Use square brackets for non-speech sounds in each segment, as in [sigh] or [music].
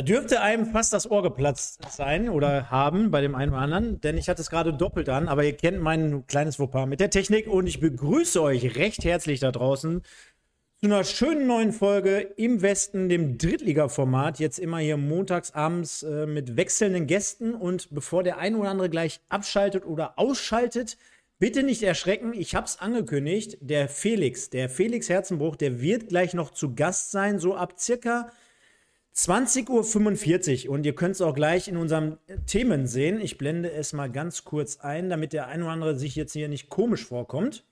Da dürfte einem fast das Ohr geplatzt sein oder haben bei dem einen oder anderen, denn ich hatte es gerade doppelt an, aber ihr kennt mein kleines Fauxpas mit der Technik und ich begrüße euch recht herzlich da draußen zu einer schönen neuen Folge im Westen, dem Drittliga-Format. Jetzt immer hier montags abends äh, mit wechselnden Gästen und bevor der ein oder andere gleich abschaltet oder ausschaltet, bitte nicht erschrecken, ich habe es angekündigt, der Felix, der Felix Herzenbruch, der wird gleich noch zu Gast sein, so ab circa 20.45 Uhr und ihr könnt es auch gleich in unserem Themen sehen. Ich blende es mal ganz kurz ein, damit der ein oder andere sich jetzt hier nicht komisch vorkommt.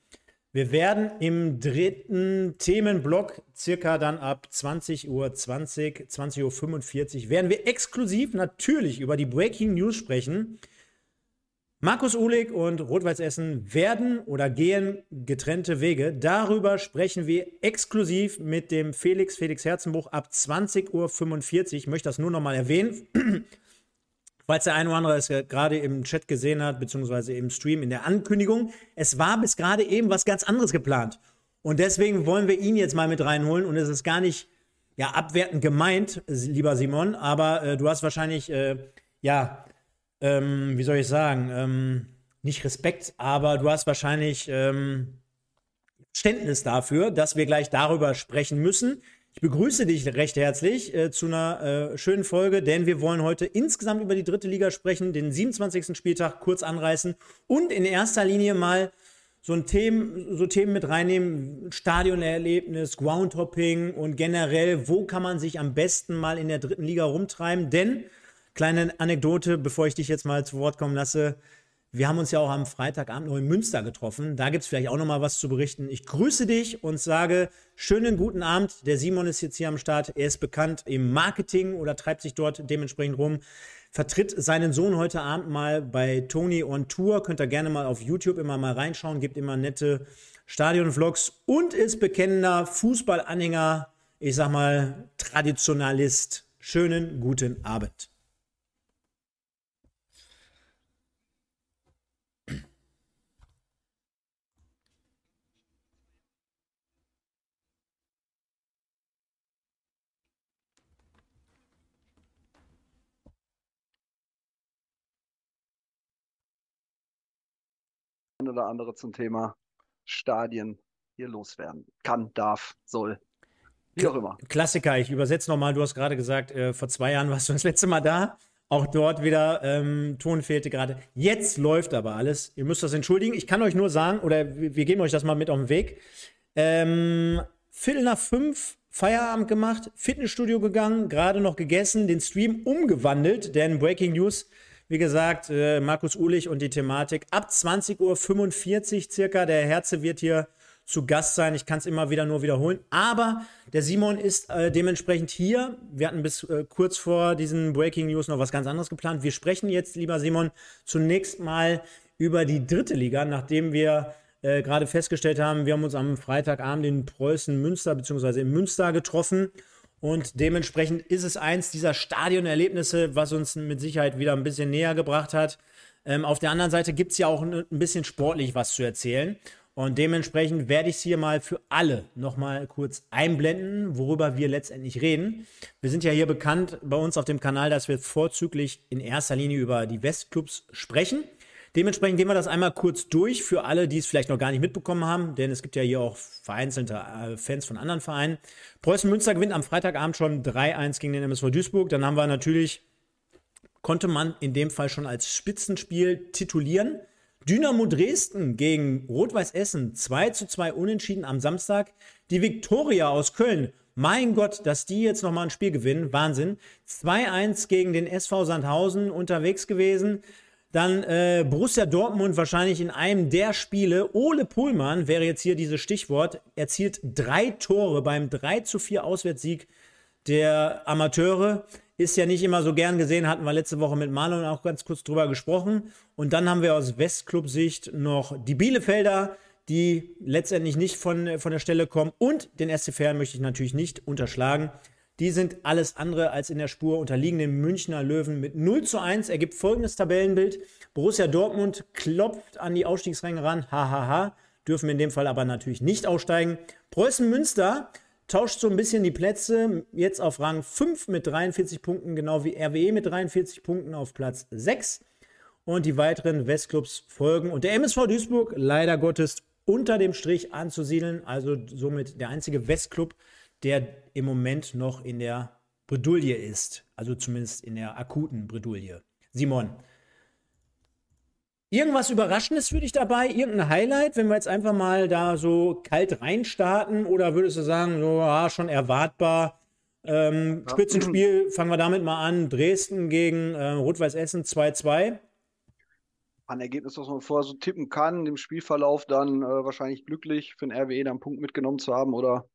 Wir werden im dritten Themenblock circa dann ab 20.20 Uhr, 20, 20.45 Uhr, werden wir exklusiv natürlich über die Breaking News sprechen. Markus Uhlig und Rot-Weiß Essen werden oder gehen getrennte Wege. Darüber sprechen wir exklusiv mit dem Felix, Felix Herzenbuch ab 20.45 Uhr. Ich möchte das nur noch mal erwähnen. [clears throat] Falls der eine oder andere es gerade im Chat gesehen hat, beziehungsweise im Stream in der Ankündigung, es war bis gerade eben was ganz anderes geplant. Und deswegen wollen wir ihn jetzt mal mit reinholen. Und es ist gar nicht ja, abwertend gemeint, lieber Simon, aber äh, du hast wahrscheinlich äh, ja ähm, wie soll ich sagen, ähm, nicht Respekt, aber du hast wahrscheinlich ähm, Verständnis dafür, dass wir gleich darüber sprechen müssen. Ich begrüße dich recht herzlich äh, zu einer äh, schönen Folge, denn wir wollen heute insgesamt über die dritte Liga sprechen, den 27. Spieltag kurz anreißen und in erster Linie mal so, ein Themen, so Themen mit reinnehmen, Stadionerlebnis, Groundhopping und generell, wo kann man sich am besten mal in der dritten Liga rumtreiben, denn Kleine Anekdote, bevor ich dich jetzt mal zu Wort kommen lasse. Wir haben uns ja auch am Freitagabend noch in Münster getroffen. Da gibt es vielleicht auch noch mal was zu berichten. Ich grüße dich und sage schönen guten Abend. Der Simon ist jetzt hier am Start. Er ist bekannt im Marketing oder treibt sich dort dementsprechend rum. Vertritt seinen Sohn heute Abend mal bei Tony on Tour. Könnt ihr gerne mal auf YouTube immer mal reinschauen. Gibt immer nette Stadion-Vlogs und ist bekennender Fußballanhänger. Ich sag mal Traditionalist. Schönen guten Abend. Oder andere zum Thema Stadien hier loswerden kann, darf, soll. Wie auch immer. Klassiker, ich übersetze nochmal, du hast gerade gesagt, äh, vor zwei Jahren warst du das letzte Mal da. Auch dort wieder, ähm, Ton fehlte gerade. Jetzt läuft aber alles. Ihr müsst das entschuldigen. Ich kann euch nur sagen, oder wir, geben euch das mal mit auf den Weg. Ähm, Viertel nach fünf Feierabend gemacht, Fitnessstudio gegangen, gerade noch gegessen, den Stream umgewandelt, denn Breaking News wie gesagt, äh, Markus Uhlich und die Thematik. Ab 20.45 Uhr circa. Der Herze wird hier zu Gast sein. Ich kann es immer wieder nur wiederholen. Aber der Simon ist äh, dementsprechend hier. Wir hatten bis äh, kurz vor diesen Breaking News noch was ganz anderes geplant. Wir sprechen jetzt, lieber Simon, zunächst mal über die dritte Liga, nachdem wir äh, gerade festgestellt haben, wir haben uns am Freitagabend in Preußen Münster bzw. in Münster getroffen und dementsprechend ist es eins dieser Stadionerlebnisse, was uns mit Sicherheit wieder ein bisschen näher gebracht hat. Ähm, auf der anderen Seite gibt es ja auch ein, ein bisschen sportlich was zu erzählen. Und dementsprechend werde ich es hier mal für alle nochmal kurz einblenden, worüber wir letztendlich reden. Wir sind ja hier bekannt bei uns auf dem Kanal, dass wir vorzüglich in erster Linie über die Westclubs sprechen. Dementsprechend gehen wir das einmal kurz durch für alle, die es vielleicht noch gar nicht mitbekommen haben, denn es gibt ja hier auch vereinzelte äh, Fans von anderen Vereinen. Preußen Münster gewinnt am Freitagabend schon 3-1 gegen den MSV Duisburg. Dann haben wir natürlich, konnte man in dem Fall schon als Spitzenspiel titulieren. Dynamo Dresden gegen Rot-Weiß Essen 2 zu 2 unentschieden am Samstag. Die Viktoria aus Köln mein Gott, dass die jetzt nochmal ein Spiel gewinnen. Wahnsinn. 2-1 gegen den SV Sandhausen unterwegs gewesen. Dann äh, Borussia Dortmund wahrscheinlich in einem der Spiele. Ole Pohlmann wäre jetzt hier dieses Stichwort. Erzielt drei Tore beim 3 zu 4 Auswärtssieg der Amateure. Ist ja nicht immer so gern gesehen, hatten wir letzte Woche mit Marlon auch ganz kurz drüber gesprochen. Und dann haben wir aus Westclub-Sicht noch die Bielefelder, die letztendlich nicht von, von der Stelle kommen. Und den SCFR möchte ich natürlich nicht unterschlagen. Die sind alles andere als in der Spur, unterliegen den Münchner Löwen mit 0 zu 1. Ergibt folgendes Tabellenbild. Borussia Dortmund klopft an die Ausstiegsränge ran. Hahaha. Dürfen in dem Fall aber natürlich nicht aussteigen. Preußen Münster tauscht so ein bisschen die Plätze. Jetzt auf Rang 5 mit 43 Punkten, genau wie RWE mit 43 Punkten auf Platz 6. Und die weiteren Westclubs folgen. Und der MSV Duisburg, leider Gottes, unter dem Strich anzusiedeln. Also somit der einzige Westclub, der im Moment noch in der Bredouille ist. Also zumindest in der akuten Bredouille. Simon, Irgendwas Überraschendes für dich dabei? Irgendein Highlight, wenn wir jetzt einfach mal da so kalt reinstarten? Oder würdest du sagen, so, ja, schon erwartbar? Ähm, ja. Spitzenspiel, fangen wir damit mal an. Dresden gegen äh, Rot-Weiß Essen 2-2. Ein Ergebnis, was man vorher so tippen kann, im Spielverlauf dann äh, wahrscheinlich glücklich für den RWE dann einen Punkt mitgenommen zu haben oder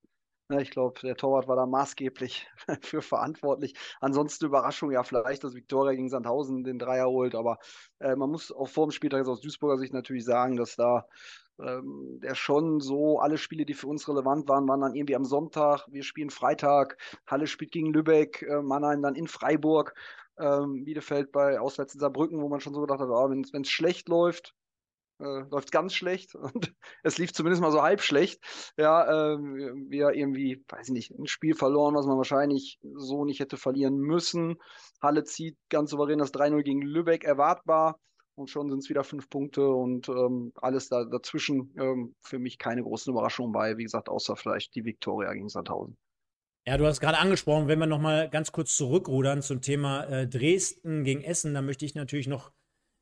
ich glaube, der Torwart war da maßgeblich [laughs] für verantwortlich. Ansonsten Überraschung, ja, vielleicht, dass Viktoria gegen Sandhausen den Dreier holt, aber äh, man muss auch vor dem Spieltag aus Duisburger Sicht natürlich sagen, dass da ähm, der schon so, alle Spiele, die für uns relevant waren, waren dann irgendwie am Sonntag. Wir spielen Freitag, Halle spielt gegen Lübeck, äh, Mannheim dann in Freiburg, ähm, Bielefeld bei Auswärts in Saarbrücken, wo man schon so gedacht hat, oh, wenn es schlecht läuft, äh, läuft ganz schlecht [laughs] und es lief zumindest mal so halb schlecht. Ja, äh, wir irgendwie, weiß ich nicht, ein Spiel verloren, was man wahrscheinlich so nicht hätte verlieren müssen. Halle zieht ganz souverän das 3-0 gegen Lübeck erwartbar und schon sind es wieder fünf Punkte und ähm, alles da, dazwischen ähm, für mich keine großen Überraschungen bei, wie gesagt, außer vielleicht die Viktoria gegen Sandhausen. Ja, du hast gerade angesprochen, wenn wir nochmal ganz kurz zurückrudern zum Thema äh, Dresden gegen Essen, da möchte ich natürlich noch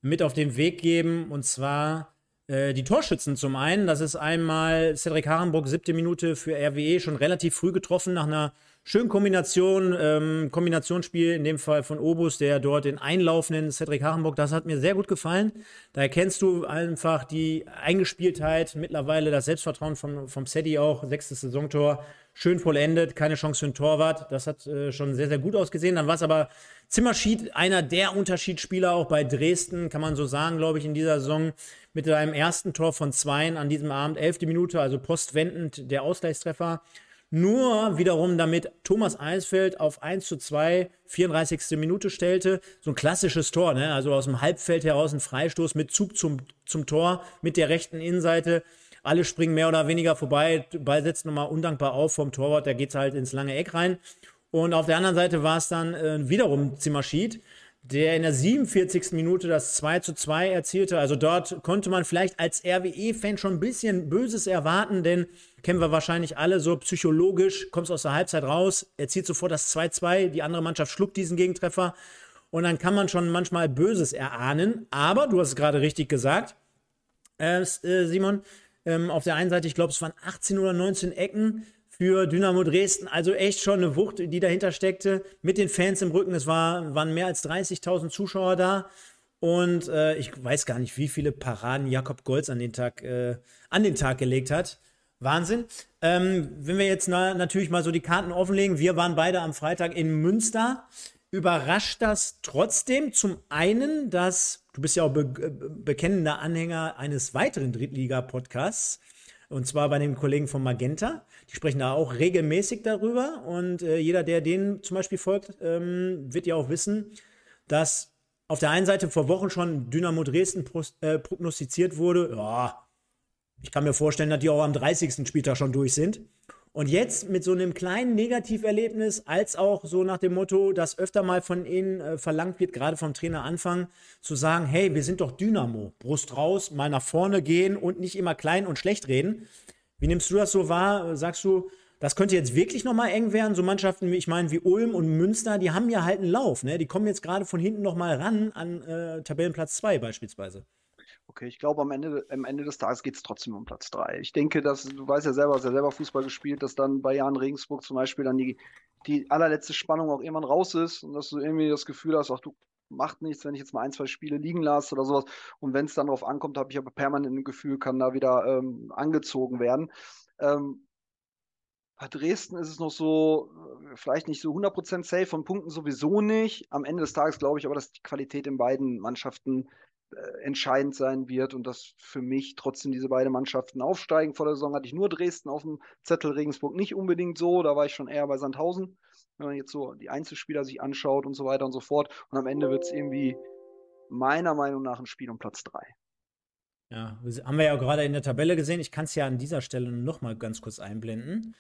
mit auf den Weg geben. Und zwar äh, die Torschützen zum einen. Das ist einmal Cedric Harenbrock, siebte Minute für RWE, schon relativ früh getroffen nach einer schönen Kombination, ähm, Kombinationsspiel, in dem Fall von Obus, der dort den einlaufenden Cedric Harenbrock, das hat mir sehr gut gefallen. Da erkennst du einfach die Eingespieltheit, mittlerweile das Selbstvertrauen vom, vom Sedi auch, sechstes Saisontor, schön vollendet, keine Chance für einen Torwart. Das hat äh, schon sehr, sehr gut ausgesehen. Dann war es aber Zimmerschied, einer der Unterschiedsspieler auch bei Dresden, kann man so sagen, glaube ich, in dieser Saison. Mit seinem ersten Tor von Zweien an diesem Abend, elfte Minute, also postwendend der Ausgleichstreffer. Nur wiederum, damit Thomas Eisfeld auf 1 zu 2, 34. Minute stellte. So ein klassisches Tor, ne? Also aus dem Halbfeld heraus ein Freistoß mit Zug zum, zum Tor, mit der rechten Innenseite. Alle springen mehr oder weniger vorbei. Ball setzt nochmal undankbar auf vom Torwart, da geht es halt ins lange Eck rein. Und auf der anderen Seite war es dann äh, wiederum Zimmerschied, der in der 47. Minute das 2 zu 2 erzielte. Also dort konnte man vielleicht als RWE-Fan schon ein bisschen Böses erwarten, denn kennen wir wahrscheinlich alle so psychologisch, kommst aus der Halbzeit raus, er zieht sofort das 2-2, die andere Mannschaft schluckt diesen Gegentreffer und dann kann man schon manchmal Böses erahnen. Aber du hast es gerade richtig gesagt, äh, äh Simon, ähm, auf der einen Seite, ich glaube, es waren 18 oder 19 Ecken für Dynamo Dresden. Also echt schon eine Wucht, die dahinter steckte. Mit den Fans im Rücken. Es war, waren mehr als 30.000 Zuschauer da. Und äh, ich weiß gar nicht, wie viele Paraden Jakob Golz an den Tag, äh, an den Tag gelegt hat. Wahnsinn. Ähm, wenn wir jetzt na, natürlich mal so die Karten offenlegen, wir waren beide am Freitag in Münster. Überrascht das trotzdem zum einen, dass du bist ja auch be bekennender Anhänger eines weiteren Drittliga-Podcasts und zwar bei den Kollegen von Magenta. Die sprechen da auch regelmäßig darüber und äh, jeder, der denen zum Beispiel folgt, ähm, wird ja auch wissen, dass auf der einen Seite vor Wochen schon Dynamo Dresden äh, prognostiziert wurde. Ja, ich kann mir vorstellen, dass die auch am 30. Spieltag schon durch sind. Und jetzt mit so einem kleinen Negativerlebnis, als auch so nach dem Motto, dass öfter mal von ihnen äh, verlangt wird, gerade vom Trainer Anfang, zu sagen, hey, wir sind doch Dynamo, Brust raus, mal nach vorne gehen und nicht immer klein und schlecht reden. Wie nimmst du das so wahr? Sagst du, das könnte jetzt wirklich nochmal eng werden? So Mannschaften, wie ich meine, wie Ulm und Münster, die haben ja halt einen Lauf, ne? Die kommen jetzt gerade von hinten nochmal ran an äh, Tabellenplatz 2 beispielsweise. Okay, ich glaube, am Ende, am Ende des Tages geht es trotzdem um Platz 3. Ich denke, dass, du weißt ja selber, hast ja selber Fußball gespielt, dass dann bei Jan Regensburg zum Beispiel dann die, die allerletzte Spannung auch irgendwann raus ist und dass du irgendwie das Gefühl hast, ach du macht nichts, wenn ich jetzt mal ein, zwei Spiele liegen lasse oder sowas. Und wenn es dann darauf ankommt, habe ich aber permanent ein Gefühl, kann da wieder ähm, angezogen werden. Ähm, bei Dresden ist es noch so, äh, vielleicht nicht so 100% safe, von Punkten sowieso nicht. Am Ende des Tages glaube ich aber, dass die Qualität in beiden Mannschaften äh, entscheidend sein wird und dass für mich trotzdem diese beiden Mannschaften aufsteigen. Vor der Saison hatte ich nur Dresden auf dem Zettel, Regensburg nicht unbedingt so, da war ich schon eher bei Sandhausen, wenn man jetzt so die Einzelspieler sich anschaut und so weiter und so fort. Und am Ende wird es irgendwie meiner Meinung nach ein Spiel um Platz 3. Ja, haben wir ja gerade in der Tabelle gesehen. Ich kann es ja an dieser Stelle noch mal ganz kurz einblenden.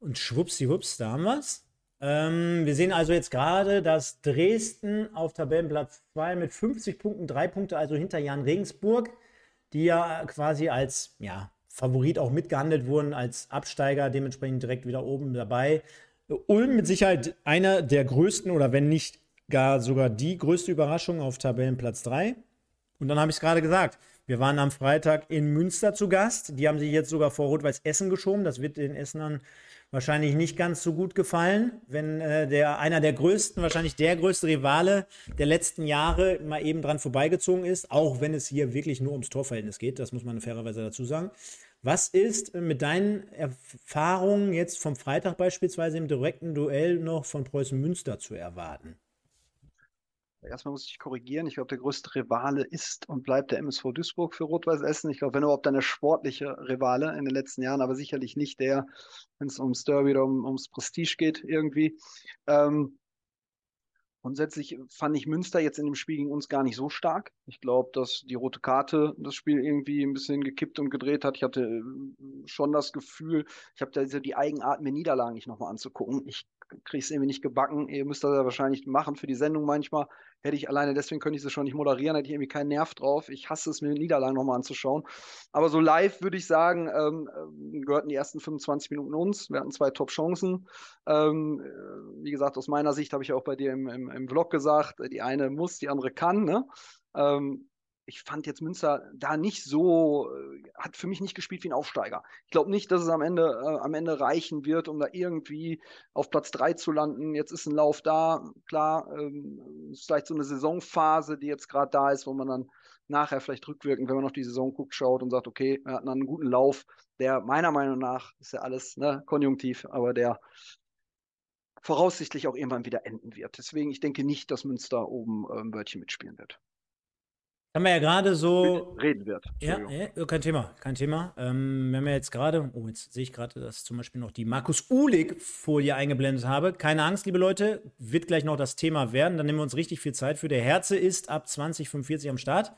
Und schwuppsiwupps, da haben wir es. Ähm, wir sehen also jetzt gerade, dass Dresden auf Tabellenplatz 2 mit 50 Punkten, drei Punkte also hinter Jan Regensburg, die ja quasi als ja, Favorit auch mitgehandelt wurden, als Absteiger, dementsprechend direkt wieder oben dabei. Ulm mit Sicherheit einer der größten oder wenn nicht gar sogar die größte Überraschung auf Tabellenplatz 3. Und dann habe ich es gerade gesagt, wir waren am Freitag in Münster zu Gast. Die haben sich jetzt sogar vor Rot-Weiß Essen geschoben. Das wird den Essenern wahrscheinlich nicht ganz so gut gefallen, wenn äh, der einer der größten, wahrscheinlich der größte Rivale der letzten Jahre mal eben dran vorbeigezogen ist, auch wenn es hier wirklich nur ums Torverhältnis geht. Das muss man fairerweise dazu sagen. Was ist mit deinen Erfahrungen jetzt vom Freitag beispielsweise im direkten Duell noch von Preußen Münster zu erwarten? Erstmal muss ich korrigieren. Ich glaube, der größte Rivale ist und bleibt der MSV Duisburg für Rot-Weiß Essen. Ich glaube, wenn überhaupt dann sportliche Rivale in den letzten Jahren, aber sicherlich nicht der, wenn es ums Derby oder um, ums Prestige geht irgendwie. Ähm, Grundsätzlich fand ich Münster jetzt in dem Spiel gegen uns gar nicht so stark. Ich glaube, dass die rote Karte das Spiel irgendwie ein bisschen gekippt und gedreht hat. Ich hatte äh, schon das Gefühl, ich habe da so die Eigenart, mir Niederlagen nicht nochmal anzugucken. Ich kriege es irgendwie nicht gebacken. Ihr müsst das ja wahrscheinlich machen für die Sendung manchmal. Hätte ich alleine, deswegen könnte ich sie schon nicht moderieren, hätte ich irgendwie keinen Nerv drauf. Ich hasse es, mir Niederlagen nochmal anzuschauen. Aber so live würde ich sagen, ähm, ähm gehörten die ersten 25 Minuten uns. Wir hatten zwei Top-Chancen. Ähm, äh, wie gesagt, aus meiner Sicht habe ich auch bei dir im, im, im Vlog gesagt, die eine muss, die andere kann. Ne? Ähm, ich fand jetzt Münster da nicht so, äh, hat für mich nicht gespielt wie ein Aufsteiger. Ich glaube nicht, dass es am Ende, äh, am Ende reichen wird, um da irgendwie auf Platz 3 zu landen. Jetzt ist ein Lauf da, klar, ähm, ist vielleicht so eine Saisonphase, die jetzt gerade da ist, wo man dann nachher vielleicht rückwirkend, wenn man auf die Saison guckt, schaut und sagt, okay, wir hatten einen guten Lauf, der meiner Meinung nach, ist ja alles ne, konjunktiv, aber der voraussichtlich auch irgendwann wieder enden wird. Deswegen, ich denke nicht, dass Münster oben äh, ein Wörtchen mitspielen wird. Haben wir ja gerade so. Reden wird. Ja, ja, kein Thema, kein Thema. Ähm, wenn wir jetzt gerade, oh, jetzt sehe ich gerade, dass zum Beispiel noch die Markus Uhlig-Folie eingeblendet habe. Keine Angst, liebe Leute, wird gleich noch das Thema werden. Dann nehmen wir uns richtig viel Zeit für. Der Herze ist ab 2045 am Start.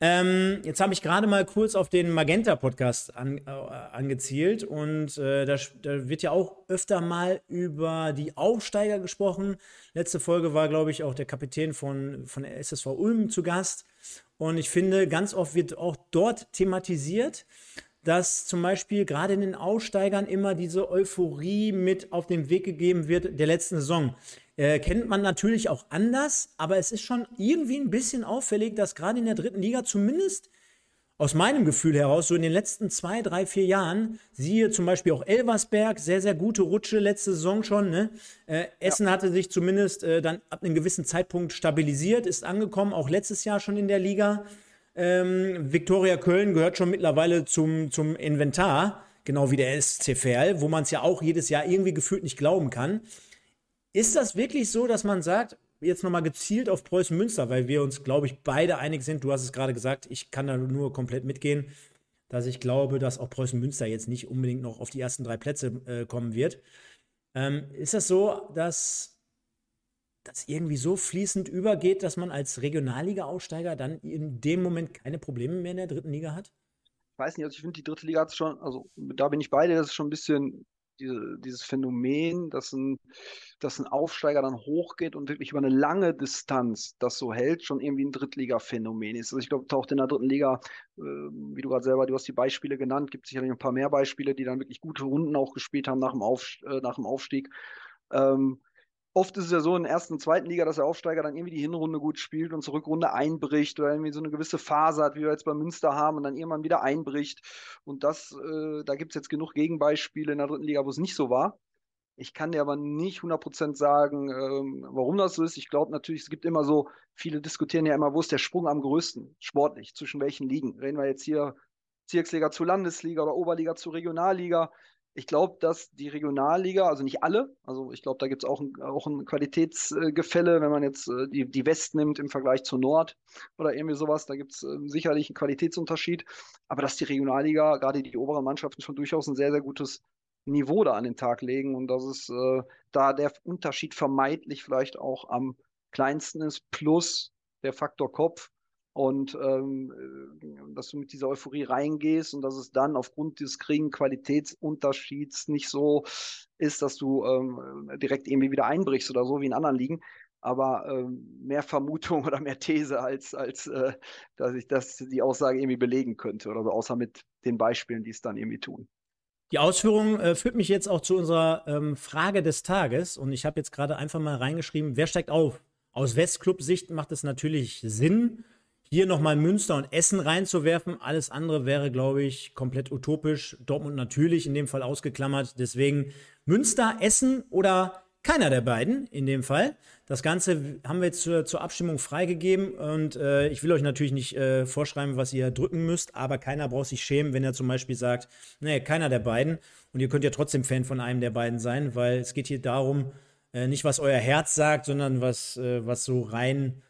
Ähm, jetzt habe ich gerade mal kurz auf den Magenta-Podcast an, äh, angezielt und äh, da, da, wird ja auch öfter mal über die Aufsteiger gesprochen. Letzte Folge war, glaube ich, auch der Kapitän von, von der SSV Ulm zu Gast. Und ich finde, ganz oft wird auch dort thematisiert, dass zum Beispiel gerade in den Aussteigern immer diese Euphorie mit auf den Weg gegeben wird der letzten Saison. Äh, kennt man natürlich auch anders, aber es ist schon irgendwie ein bisschen auffällig, dass gerade in der dritten Liga zumindest aus meinem Gefühl heraus, so in den letzten zwei, drei, vier Jahren, siehe zum Beispiel auch Elversberg, sehr, sehr gute Rutsche letzte Saison schon. Ne? Äh, Essen ja. hatte sich zumindest äh, dann ab einem gewissen Zeitpunkt stabilisiert, ist angekommen, auch letztes Jahr schon in der Liga. Ähm, Viktoria Köln gehört schon mittlerweile zum, zum Inventar, genau wie der SC Verl, wo man es ja auch jedes Jahr irgendwie gefühlt nicht glauben kann. Ist das wirklich so, dass man sagt, jetzt nochmal gezielt auf Preußen Münster, weil wir uns, glaube ich, beide einig sind, du hast es gerade gesagt, ich kann da nur komplett mitgehen, dass ich glaube, dass auch Preußen Münster jetzt nicht unbedingt noch auf die ersten drei Plätze äh, kommen wird. Ähm, ist das so, dass das irgendwie so fließend übergeht, dass man als Regionalliga-Aussteiger dann in dem Moment keine Probleme mehr in der dritten Liga hat? Ich weiß nicht, also ich finde, die dritte Liga hat schon, also da bin ich beide, das ist schon ein bisschen diese, dieses Phänomen, dass ein, dass ein Aufsteiger dann hochgeht und wirklich über eine lange Distanz das so hält, schon irgendwie ein Drittliga-Phänomen ist. Also ich glaube, taucht in der dritten Liga, äh, wie du gerade selber, du hast die Beispiele genannt, gibt sicherlich ein paar mehr Beispiele, die dann wirklich gute Runden auch gespielt haben nach dem, Auf, äh, nach dem Aufstieg. Ähm, oft ist es ja so in der ersten und zweiten Liga, dass der Aufsteiger dann irgendwie die Hinrunde gut spielt und zur Rückrunde einbricht oder irgendwie so eine gewisse Phase hat, wie wir jetzt bei Münster haben und dann irgendwann wieder einbricht. Und das, äh, da gibt es jetzt genug Gegenbeispiele in der dritten Liga, wo es nicht so war. Ich kann dir aber nicht 100% sagen, ähm, warum das so ist. Ich glaube natürlich, es gibt immer so, viele diskutieren ja immer, wo ist der Sprung am größten, sportlich, zwischen welchen Ligen. Reden wir jetzt hier Bezirksliga zu Landesliga oder Oberliga zu Regionalliga ich glaube, dass die Regionalliga, also nicht alle, also ich glaube, da gibt es auch, ein, auch ein Qualitätsgefälle, wenn man jetzt äh, die, die West nimmt im Vergleich zur Nord oder irgendwie sowas, da gibt es äh, sicherlich einen Qualitätsunterschied, aber dass die Regionalliga, gerade die oberen Mannschaften schon durchaus ein sehr, sehr gutes Niveau da an den Tag legen und dass es äh, da der Unterschied vermeintlich vielleicht auch am kleinsten ist, plus der Faktor Kopf. Und ähm, dass du mit dieser Euphorie reingehst und dass es dann aufgrund des geringen Qualitätsunterschieds nicht so ist, dass du ähm, direkt irgendwie wieder einbrichst oder so wie in anderen Ligen. Aber ähm, mehr Vermutung [laughs] oder mehr These, als, als äh, dass ich das die Aussage irgendwie belegen könnte oder so, außer mit den Beispielen, die es dann irgendwie tun. Die Ausführung äh, führt mich jetzt auch zu unserer ähm, Frage des Tages. Und ich habe jetzt gerade einfach mal reingeschrieben, wer steigt auf? Aus Westclub-Sicht macht es natürlich Sinn, hier nochmal Münster und Essen reinzuwerfen. Alles andere wäre, glaube ich, komplett utopisch. Dortmund natürlich in dem Fall ausgeklammert. Deswegen Münster, Essen oder keiner der beiden in dem Fall. Das Ganze haben wir jetzt zur, zur Abstimmung freigegeben und äh, ich will euch natürlich nicht äh, vorschreiben, was ihr drücken müsst, aber keiner braucht sich schämen, wenn er zum Beispiel sagt, nee, keiner der beiden. Und ihr könnt ja trotzdem Fan von einem der beiden sein, weil es geht hier darum, äh, nicht was euer Herz sagt, sondern was, äh, was so rein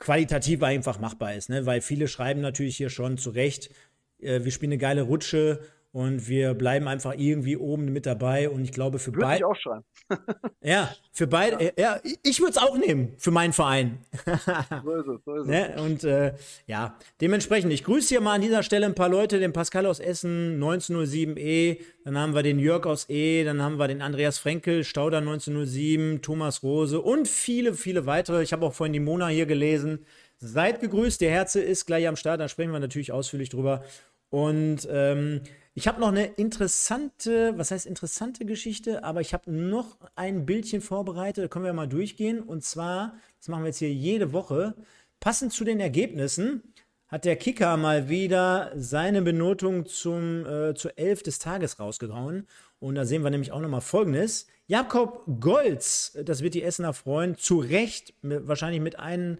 qualitativ einfach machbar ist. Ne? Weil viele schreiben natürlich hier schon zu Recht, äh, wir spielen eine geile Rutsche und wir bleiben einfach irgendwie oben mit dabei. Und ich glaube, für beide. auch schreiben. [laughs] ja, für beide. Ja, ja ich würde es auch nehmen für meinen Verein. [laughs] so ist es, so ist es. Ne? Und äh, ja, dementsprechend, ich grüße hier mal an dieser Stelle ein paar Leute: den Pascal aus Essen, 1907E, dann haben wir den Jörg aus E, dann haben wir den Andreas Frenkel, Stauder 1907, Thomas Rose und viele, viele weitere. Ich habe auch vorhin die Mona hier gelesen. Seid gegrüßt, der Herze ist gleich am Start, da sprechen wir natürlich ausführlich drüber. Und ähm, ich habe noch eine interessante, was heißt interessante Geschichte, aber ich habe noch ein Bildchen vorbereitet, da können wir mal durchgehen. Und zwar, das machen wir jetzt hier jede Woche, passend zu den Ergebnissen hat der Kicker mal wieder seine Benotung zum, äh, zur Elf des Tages rausgehauen. Und da sehen wir nämlich auch nochmal Folgendes. Jakob Golz, das wird die Essener freuen, zu Recht, wahrscheinlich mit einem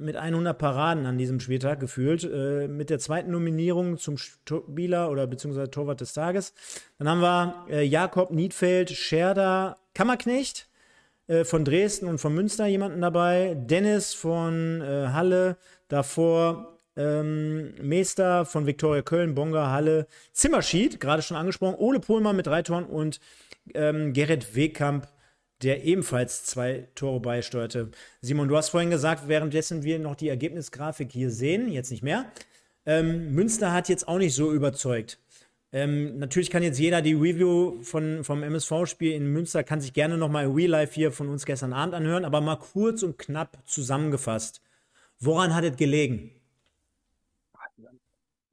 mit 100 Paraden an diesem Spieltag gefühlt, äh, mit der zweiten Nominierung zum Spieler oder beziehungsweise Torwart des Tages. Dann haben wir äh, Jakob Niedfeld, Scherder, Kammerknecht äh, von Dresden und von Münster jemanden dabei, Dennis von äh, Halle, davor ähm, Meester von Viktoria Köln, Bonga, Halle, Zimmerschied, gerade schon angesprochen, Ole Pohlmann mit drei Toren und ähm, Gerrit Wehkamp der ebenfalls zwei Tore beisteuerte. Simon, du hast vorhin gesagt, währenddessen wir noch die Ergebnisgrafik hier sehen, jetzt nicht mehr. Ähm, Münster hat jetzt auch nicht so überzeugt. Ähm, natürlich kann jetzt jeder die Review von, vom MSV-Spiel in Münster, kann sich gerne nochmal Real Life hier von uns gestern Abend anhören, aber mal kurz und knapp zusammengefasst. Woran hat es gelegen?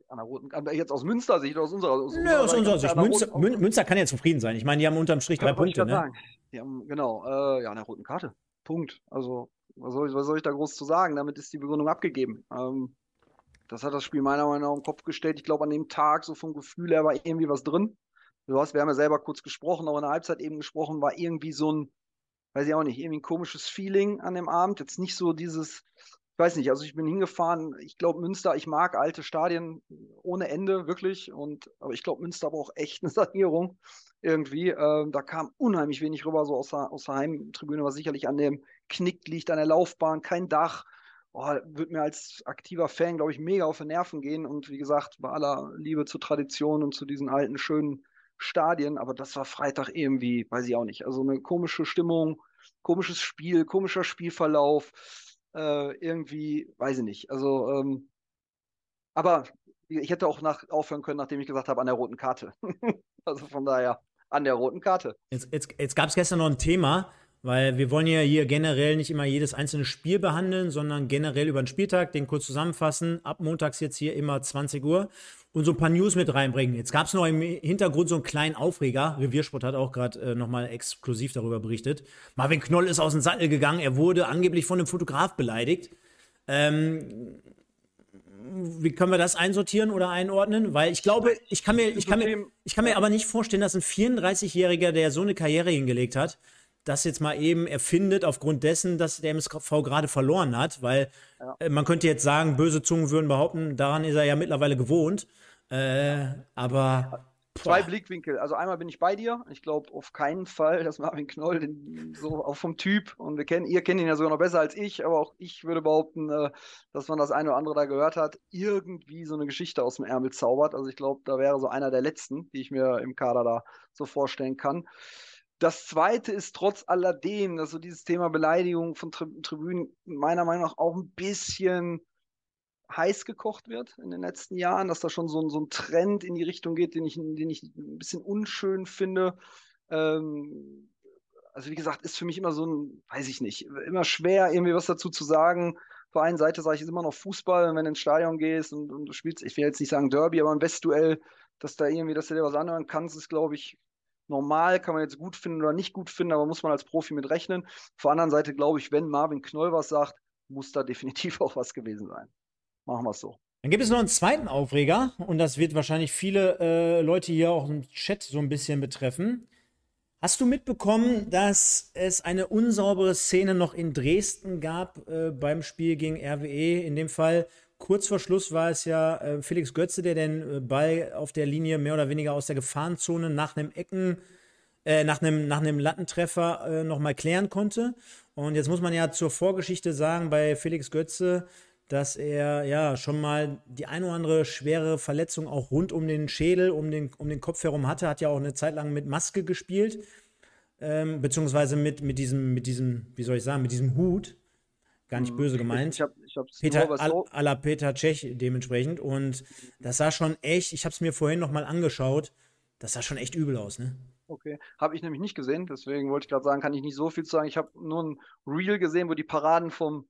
An der roten Jetzt aus Münster Sicht, aus unserer, aus Nö, aus unserer Sicht. Münster, Münster, kann ja zufrieden sein. Ich meine, die haben unterm Strich drei Punkte. Ne? Sagen. Die haben, genau, äh, ja, an der roten Karte. Punkt. Also, was soll, ich, was soll ich da groß zu sagen? Damit ist die Begründung abgegeben. Ähm, das hat das Spiel meiner Meinung nach im Kopf gestellt. Ich glaube, an dem Tag, so vom Gefühl her, war irgendwie was drin. Du hast, wir haben ja selber kurz gesprochen, auch in der Halbzeit eben gesprochen, war irgendwie so ein, weiß ich auch nicht, irgendwie ein komisches Feeling an dem Abend. Jetzt nicht so dieses, ich weiß nicht, also ich bin hingefahren, ich glaube Münster, ich mag alte Stadien ohne Ende, wirklich. Und, aber ich glaube, Münster braucht echt eine [laughs] Sanierung irgendwie. Ähm, da kam unheimlich wenig rüber, so aus der, aus der Heimtribüne, was sicherlich an dem Knick liegt, an der Laufbahn, kein Dach. Oh, wird mir als aktiver Fan, glaube ich, mega auf die Nerven gehen. Und wie gesagt, bei aller Liebe zur Tradition und zu diesen alten, schönen Stadien, aber das war Freitag irgendwie, weiß ich auch nicht. Also eine komische Stimmung, komisches Spiel, komischer Spielverlauf äh, irgendwie, weiß ich nicht. Also, ähm, aber ich hätte auch nach, aufhören können, nachdem ich gesagt habe, an der roten Karte. [laughs] also von daher, an der roten Karte. Jetzt, jetzt, jetzt gab es gestern noch ein Thema, weil wir wollen ja hier generell nicht immer jedes einzelne Spiel behandeln, sondern generell über den Spieltag, den kurz zusammenfassen. Ab montags jetzt hier immer 20 Uhr und so ein paar News mit reinbringen. Jetzt gab es noch im Hintergrund so einen kleinen Aufreger. Reviersport hat auch gerade äh, nochmal exklusiv darüber berichtet. Marvin Knoll ist aus dem Sattel gegangen. Er wurde angeblich von einem Fotograf beleidigt. Ähm, wie können wir das einsortieren oder einordnen? Weil ich glaube, ich kann mir, ich kann mir, ich kann mir aber nicht vorstellen, dass ein 34-Jähriger, der so eine Karriere hingelegt hat, das jetzt mal eben erfindet aufgrund dessen, dass der MSV gerade verloren hat, weil ja. äh, man könnte jetzt sagen, böse Zungen würden behaupten, daran ist er ja mittlerweile gewohnt. Äh, aber. Zwei Blickwinkel. Also einmal bin ich bei dir. Ich glaube auf keinen Fall, dass Marvin Knoll den, so auch vom Typ und wir kennen, ihr kennt ihn ja sogar noch besser als ich, aber auch ich würde behaupten, äh, dass man das eine oder andere da gehört hat, irgendwie so eine Geschichte aus dem Ärmel zaubert. Also ich glaube, da wäre so einer der letzten, die ich mir im Kader da so vorstellen kann. Das zweite ist trotz alledem, dass so dieses Thema Beleidigung von Tri Tribünen meiner Meinung nach auch ein bisschen heiß gekocht wird in den letzten Jahren, dass da schon so, so ein Trend in die Richtung geht, den ich, den ich ein bisschen unschön finde. Ähm, also wie gesagt, ist für mich immer so ein, weiß ich nicht, immer schwer, irgendwie was dazu zu sagen. Auf der einen Seite sage ich, ist immer noch Fußball, wenn du ins Stadion gehst und, und, du spielst, ich will jetzt nicht sagen Derby, aber ein Westduell, dass da irgendwie, dass du dir was anhören kannst, ist, glaube ich, normal, kann man jetzt gut finden oder nicht gut finden, aber muss man als Profi mit rechnen. Auf der anderen Seite glaube ich, wenn Marvin Knoll was sagt, muss da [laughs] definitiv auch was gewesen sein. Machen wir es so. Dann gibt es noch einen zweiten Aufreger und das wird wahrscheinlich viele äh, Leute hier auch im Chat so ein bisschen betreffen. Hast du mitbekommen, dass es eine unsaubere Szene noch in Dresden gab äh, beim Spiel gegen RWE? In dem Fall kurz vor Schluss war es ja äh, Felix Götze, der den äh, Ball auf der Linie mehr oder weniger aus der Gefahrenzone nach einem Ecken, äh, nach einem, nach einem Lattentreffer äh, nochmal klären konnte. Und jetzt muss man ja zur Vorgeschichte sagen, bei Felix Götze, dass er ja schon mal die ein oder andere schwere Verletzung auch rund um den Schädel, um den, um den Kopf herum hatte, hat ja auch eine Zeit lang mit Maske gespielt, ähm, beziehungsweise mit, mit diesem, mit diesem, wie soll ich sagen, mit diesem Hut. Gar nicht hm. böse gemeint. Ich hab, Peter, à la Peter Tschech dementsprechend. Und das sah schon echt, ich habe es mir vorhin noch mal angeschaut, das sah schon echt übel aus, ne? Okay, habe ich nämlich nicht gesehen, deswegen wollte ich gerade sagen, kann ich nicht so viel sagen. Ich habe nur ein Reel gesehen, wo die Paraden vom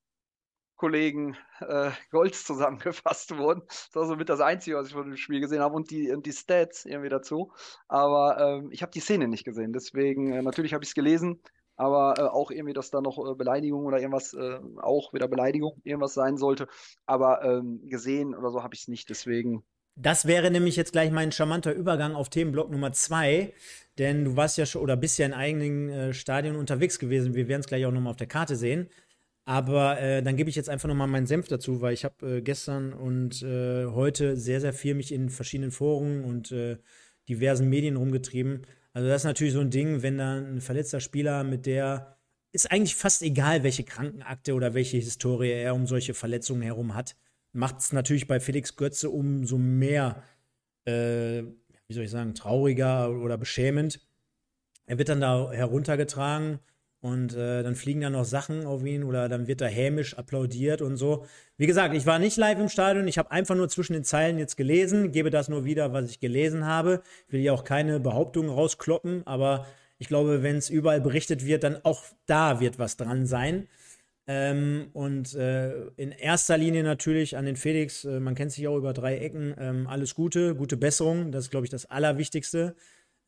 Kollegen äh, Golds zusammengefasst wurden. Das war somit das Einzige, was ich von dem Spiel gesehen habe und die, und die Stats irgendwie dazu. Aber ähm, ich habe die Szene nicht gesehen, deswegen äh, natürlich habe ich es gelesen, aber äh, auch irgendwie, dass da noch äh, Beleidigung oder irgendwas, äh, auch wieder Beleidigung, irgendwas sein sollte. Aber ähm, gesehen oder so habe ich es nicht, deswegen. Das wäre nämlich jetzt gleich mein charmanter Übergang auf Themenblock Nummer zwei, denn du warst ja schon oder bist ja in eigenen äh, Stadien unterwegs gewesen. Wir werden es gleich auch nochmal auf der Karte sehen. Aber äh, dann gebe ich jetzt einfach nochmal meinen Senf dazu, weil ich habe äh, gestern und äh, heute sehr, sehr viel mich in verschiedenen Foren und äh, diversen Medien rumgetrieben. Also das ist natürlich so ein Ding, wenn da ein verletzter Spieler mit der ist eigentlich fast egal, welche Krankenakte oder welche Historie er um solche Verletzungen herum hat, macht es natürlich bei Felix Götze umso mehr, äh, wie soll ich sagen, trauriger oder beschämend. Er wird dann da heruntergetragen und äh, dann fliegen da noch Sachen auf ihn oder dann wird da hämisch applaudiert und so. Wie gesagt, ich war nicht live im Stadion, ich habe einfach nur zwischen den Zeilen jetzt gelesen, gebe das nur wieder, was ich gelesen habe. Will ja auch keine Behauptungen rauskloppen, aber ich glaube, wenn es überall berichtet wird, dann auch da wird was dran sein. Ähm, und äh, in erster Linie natürlich an den Felix, äh, man kennt sich auch über drei Ecken, ähm, alles Gute, gute Besserung, das ist, glaube ich, das Allerwichtigste.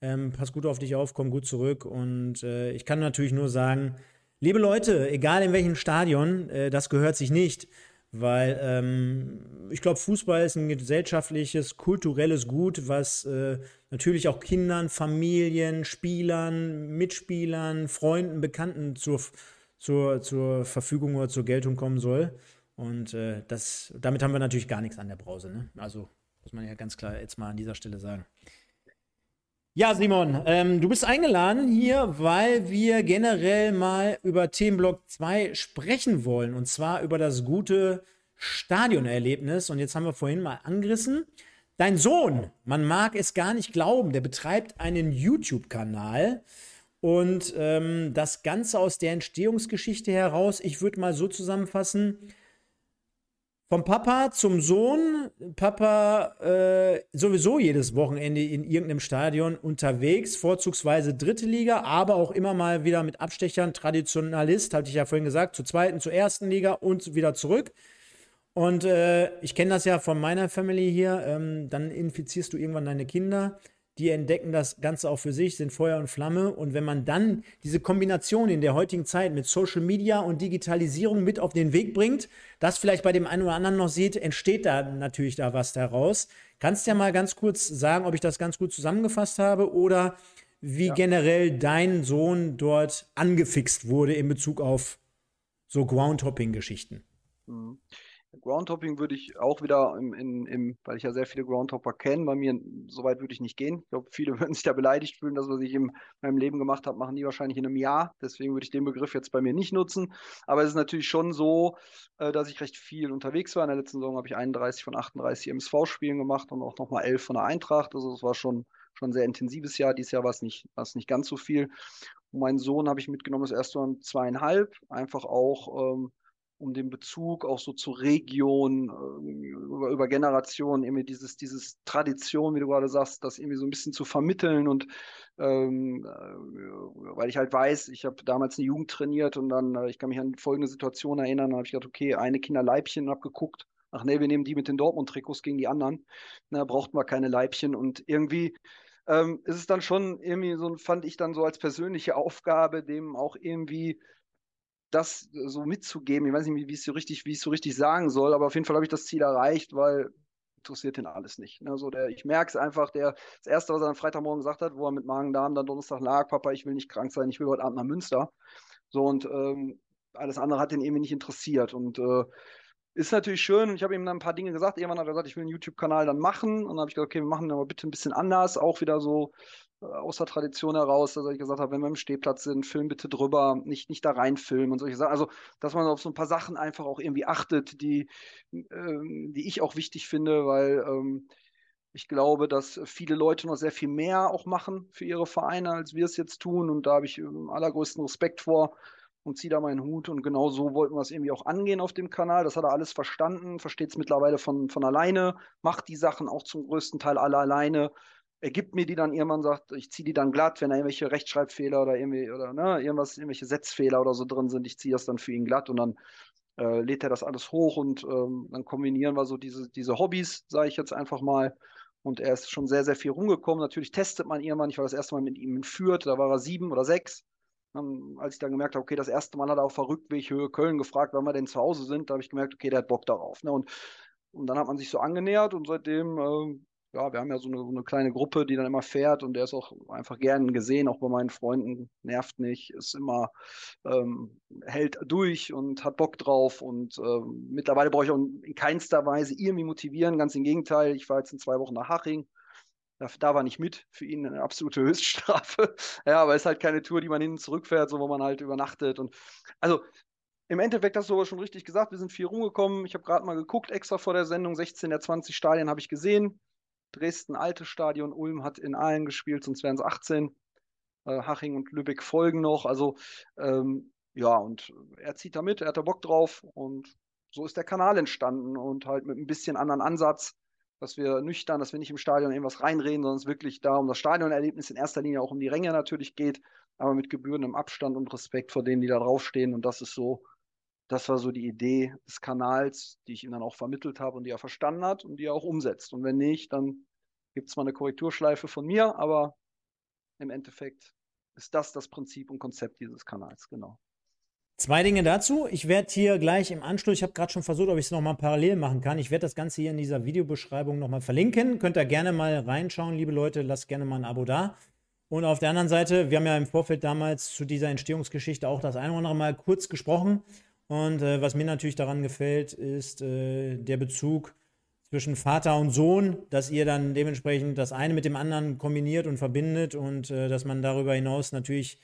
Ähm, pass gut auf dich auf, komm gut zurück. Und äh, ich kann natürlich nur sagen, liebe Leute, egal in welchem Stadion, äh, das gehört sich nicht. Weil ähm, ich glaube, Fußball ist ein gesellschaftliches, kulturelles Gut, was äh, natürlich auch Kindern, Familien, Spielern, Mitspielern, Freunden, Bekannten zur, zur, zur Verfügung oder zur Geltung kommen soll. Und äh, das, damit haben wir natürlich gar nichts an der Brause. Ne? Also muss man ja ganz klar jetzt mal an dieser Stelle sagen. Ja, Simon, ähm, du bist eingeladen hier, weil wir generell mal über Themenblock 2 sprechen wollen. Und zwar über das gute Stadionerlebnis. Und jetzt haben wir vorhin mal angerissen. Dein Sohn, man mag es gar nicht glauben, der betreibt einen YouTube-Kanal. Und ähm, das Ganze aus der Entstehungsgeschichte heraus, ich würde mal so zusammenfassen, vom Papa zum Sohn. Papa äh, sowieso jedes Wochenende in irgendeinem Stadion unterwegs, vorzugsweise dritte Liga, aber auch immer mal wieder mit Abstechern. Traditionalist, hatte ich ja vorhin gesagt, zur zweiten, zur ersten Liga und wieder zurück. Und äh, ich kenne das ja von meiner Family hier. Ähm, dann infizierst du irgendwann deine Kinder die entdecken das Ganze auch für sich, sind Feuer und Flamme. Und wenn man dann diese Kombination in der heutigen Zeit mit Social Media und Digitalisierung mit auf den Weg bringt, das vielleicht bei dem einen oder anderen noch sieht, entsteht da natürlich da was daraus. Kannst du ja mal ganz kurz sagen, ob ich das ganz gut zusammengefasst habe oder wie ja. generell dein Sohn dort angefixt wurde in Bezug auf so Groundhopping-Geschichten? Mhm. Groundhopping würde ich auch wieder im, in, im, weil ich ja sehr viele Groundhopper kenne, bei mir so weit würde ich nicht gehen. Ich glaube, viele [laughs] würden sich da beleidigt fühlen, das, was ich in meinem Leben gemacht habe, machen die wahrscheinlich in einem Jahr. Deswegen würde ich den Begriff jetzt bei mir nicht nutzen. Aber es ist natürlich schon so, äh, dass ich recht viel unterwegs war. In der letzten Saison habe ich 31 von 38 MSV-Spielen gemacht und auch nochmal 11 von der Eintracht. Also es war schon, schon ein sehr intensives Jahr. Dieses Jahr war es nicht, nicht ganz so viel. Und meinen Sohn habe ich mitgenommen, das erste Mal zweieinhalb. Einfach auch, ähm, um den Bezug auch so zur Region, äh, über, über Generationen, irgendwie dieses, dieses Tradition, wie du gerade sagst, das irgendwie so ein bisschen zu vermitteln und ähm, äh, weil ich halt weiß, ich habe damals eine Jugend trainiert und dann, äh, ich kann mich an folgende Situation erinnern, da habe ich gedacht, okay, eine Kinderleibchen habe geguckt, ach nee, wir nehmen die mit den Dortmund-Trikots gegen die anderen, da braucht man keine Leibchen und irgendwie ähm, ist es dann schon irgendwie so, fand ich dann so als persönliche Aufgabe, dem auch irgendwie das so mitzugeben. Ich weiß nicht, wie ich es so richtig, wie ich so richtig sagen soll, aber auf jeden Fall habe ich das Ziel erreicht, weil interessiert ihn alles nicht. Ne? So der, ich merke es einfach, der, das Erste, was er am Freitagmorgen gesagt hat, wo er mit Magen-Darm dann Donnerstag lag, Papa, ich will nicht krank sein, ich will heute Abend nach Münster. So und ähm, alles andere hat ihn irgendwie nicht interessiert. Und äh, ist natürlich schön ich habe ihm dann ein paar Dinge gesagt. Irgendwann hat er gesagt, ich will einen YouTube-Kanal dann machen. Und dann habe ich gesagt, okay, wir machen aber bitte ein bisschen anders, auch wieder so äh, aus der Tradition heraus, dass ich gesagt habe, wenn wir im Stehplatz sind, film bitte drüber, nicht, nicht da reinfilmen und solche Sachen. Also, dass man auf so ein paar Sachen einfach auch irgendwie achtet, die, ähm, die ich auch wichtig finde, weil ähm, ich glaube, dass viele Leute noch sehr viel mehr auch machen für ihre Vereine, als wir es jetzt tun. Und da habe ich ähm, allergrößten Respekt vor und ziehe da meinen Hut. Und genau so wollten wir es irgendwie auch angehen auf dem Kanal. Das hat er alles verstanden, versteht es mittlerweile von, von alleine, macht die Sachen auch zum größten Teil alle alleine. Er gibt mir die dann irgendwann, sagt, ich ziehe die dann glatt, wenn da irgendwelche Rechtschreibfehler oder irgendwie oder ne, irgendwas, irgendwelche Setzfehler oder so drin sind, ich ziehe das dann für ihn glatt und dann äh, lädt er das alles hoch und ähm, dann kombinieren wir so diese, diese Hobbys, sage ich jetzt einfach mal. Und er ist schon sehr, sehr viel rumgekommen. Natürlich testet man irgendwann. Ich war das erste Mal mit ihm in Fürth, da war er sieben oder sechs. Um, als ich dann gemerkt habe, okay, das erste Mal hat er auf der Rückweg Höhe Köln gefragt, wann wir denn zu Hause sind, da habe ich gemerkt, okay, der hat Bock darauf. Ne? Und, und dann hat man sich so angenähert und seitdem äh, ja, wir haben ja so eine, so eine, kleine Gruppe, die dann immer fährt und der ist auch einfach gern gesehen, auch bei meinen Freunden, nervt nicht, ist immer, ähm, hält durch und hat Bock drauf und ähm, mittlerweile brauche ich auch in keinster Weise irgendwie motivieren, ganz im Gegenteil, ich war jetzt in zwei Wochen nach Haching, da, da war nicht mit, für ihn eine absolute [laughs] Höchststrafe, ja, aber es ist halt keine Tour, die man hin und zurück fährt, so wo man halt übernachtet und also im Endeffekt hast du aber schon richtig gesagt, wir sind viel rumgekommen. Ich habe gerade mal geguckt, extra vor der Sendung, 16 der 20 Stadien habe ich gesehen. Dresden altes Stadion, Ulm hat in allen gespielt, sonst wären es 18. Äh, Haching und Lübeck folgen noch. Also ähm, ja, und er zieht da mit, er hat da Bock drauf und so ist der Kanal entstanden und halt mit ein bisschen anderen Ansatz, dass wir nüchtern, dass wir nicht im Stadion irgendwas reinreden, sondern es wirklich da um das Stadionerlebnis in erster Linie auch um die Ränge natürlich geht, aber mit gebührendem Abstand und Respekt vor denen, die da draufstehen. Und das ist so das war so die Idee des Kanals, die ich ihm dann auch vermittelt habe und die er verstanden hat und die er auch umsetzt. Und wenn nicht, dann gibt es mal eine Korrekturschleife von mir, aber im Endeffekt ist das das Prinzip und Konzept dieses Kanals, genau. Zwei Dinge dazu. Ich werde hier gleich im Anschluss, ich habe gerade schon versucht, ob ich es nochmal parallel machen kann. Ich werde das Ganze hier in dieser Videobeschreibung nochmal verlinken. Könnt ihr gerne mal reinschauen, liebe Leute. Lasst gerne mal ein Abo da. Und auf der anderen Seite, wir haben ja im Vorfeld damals zu dieser Entstehungsgeschichte auch das eine oder andere Mal kurz gesprochen. Und äh, was mir natürlich daran gefällt, ist äh, der Bezug zwischen Vater und Sohn, dass ihr dann dementsprechend das eine mit dem anderen kombiniert und verbindet und äh, dass man darüber hinaus natürlich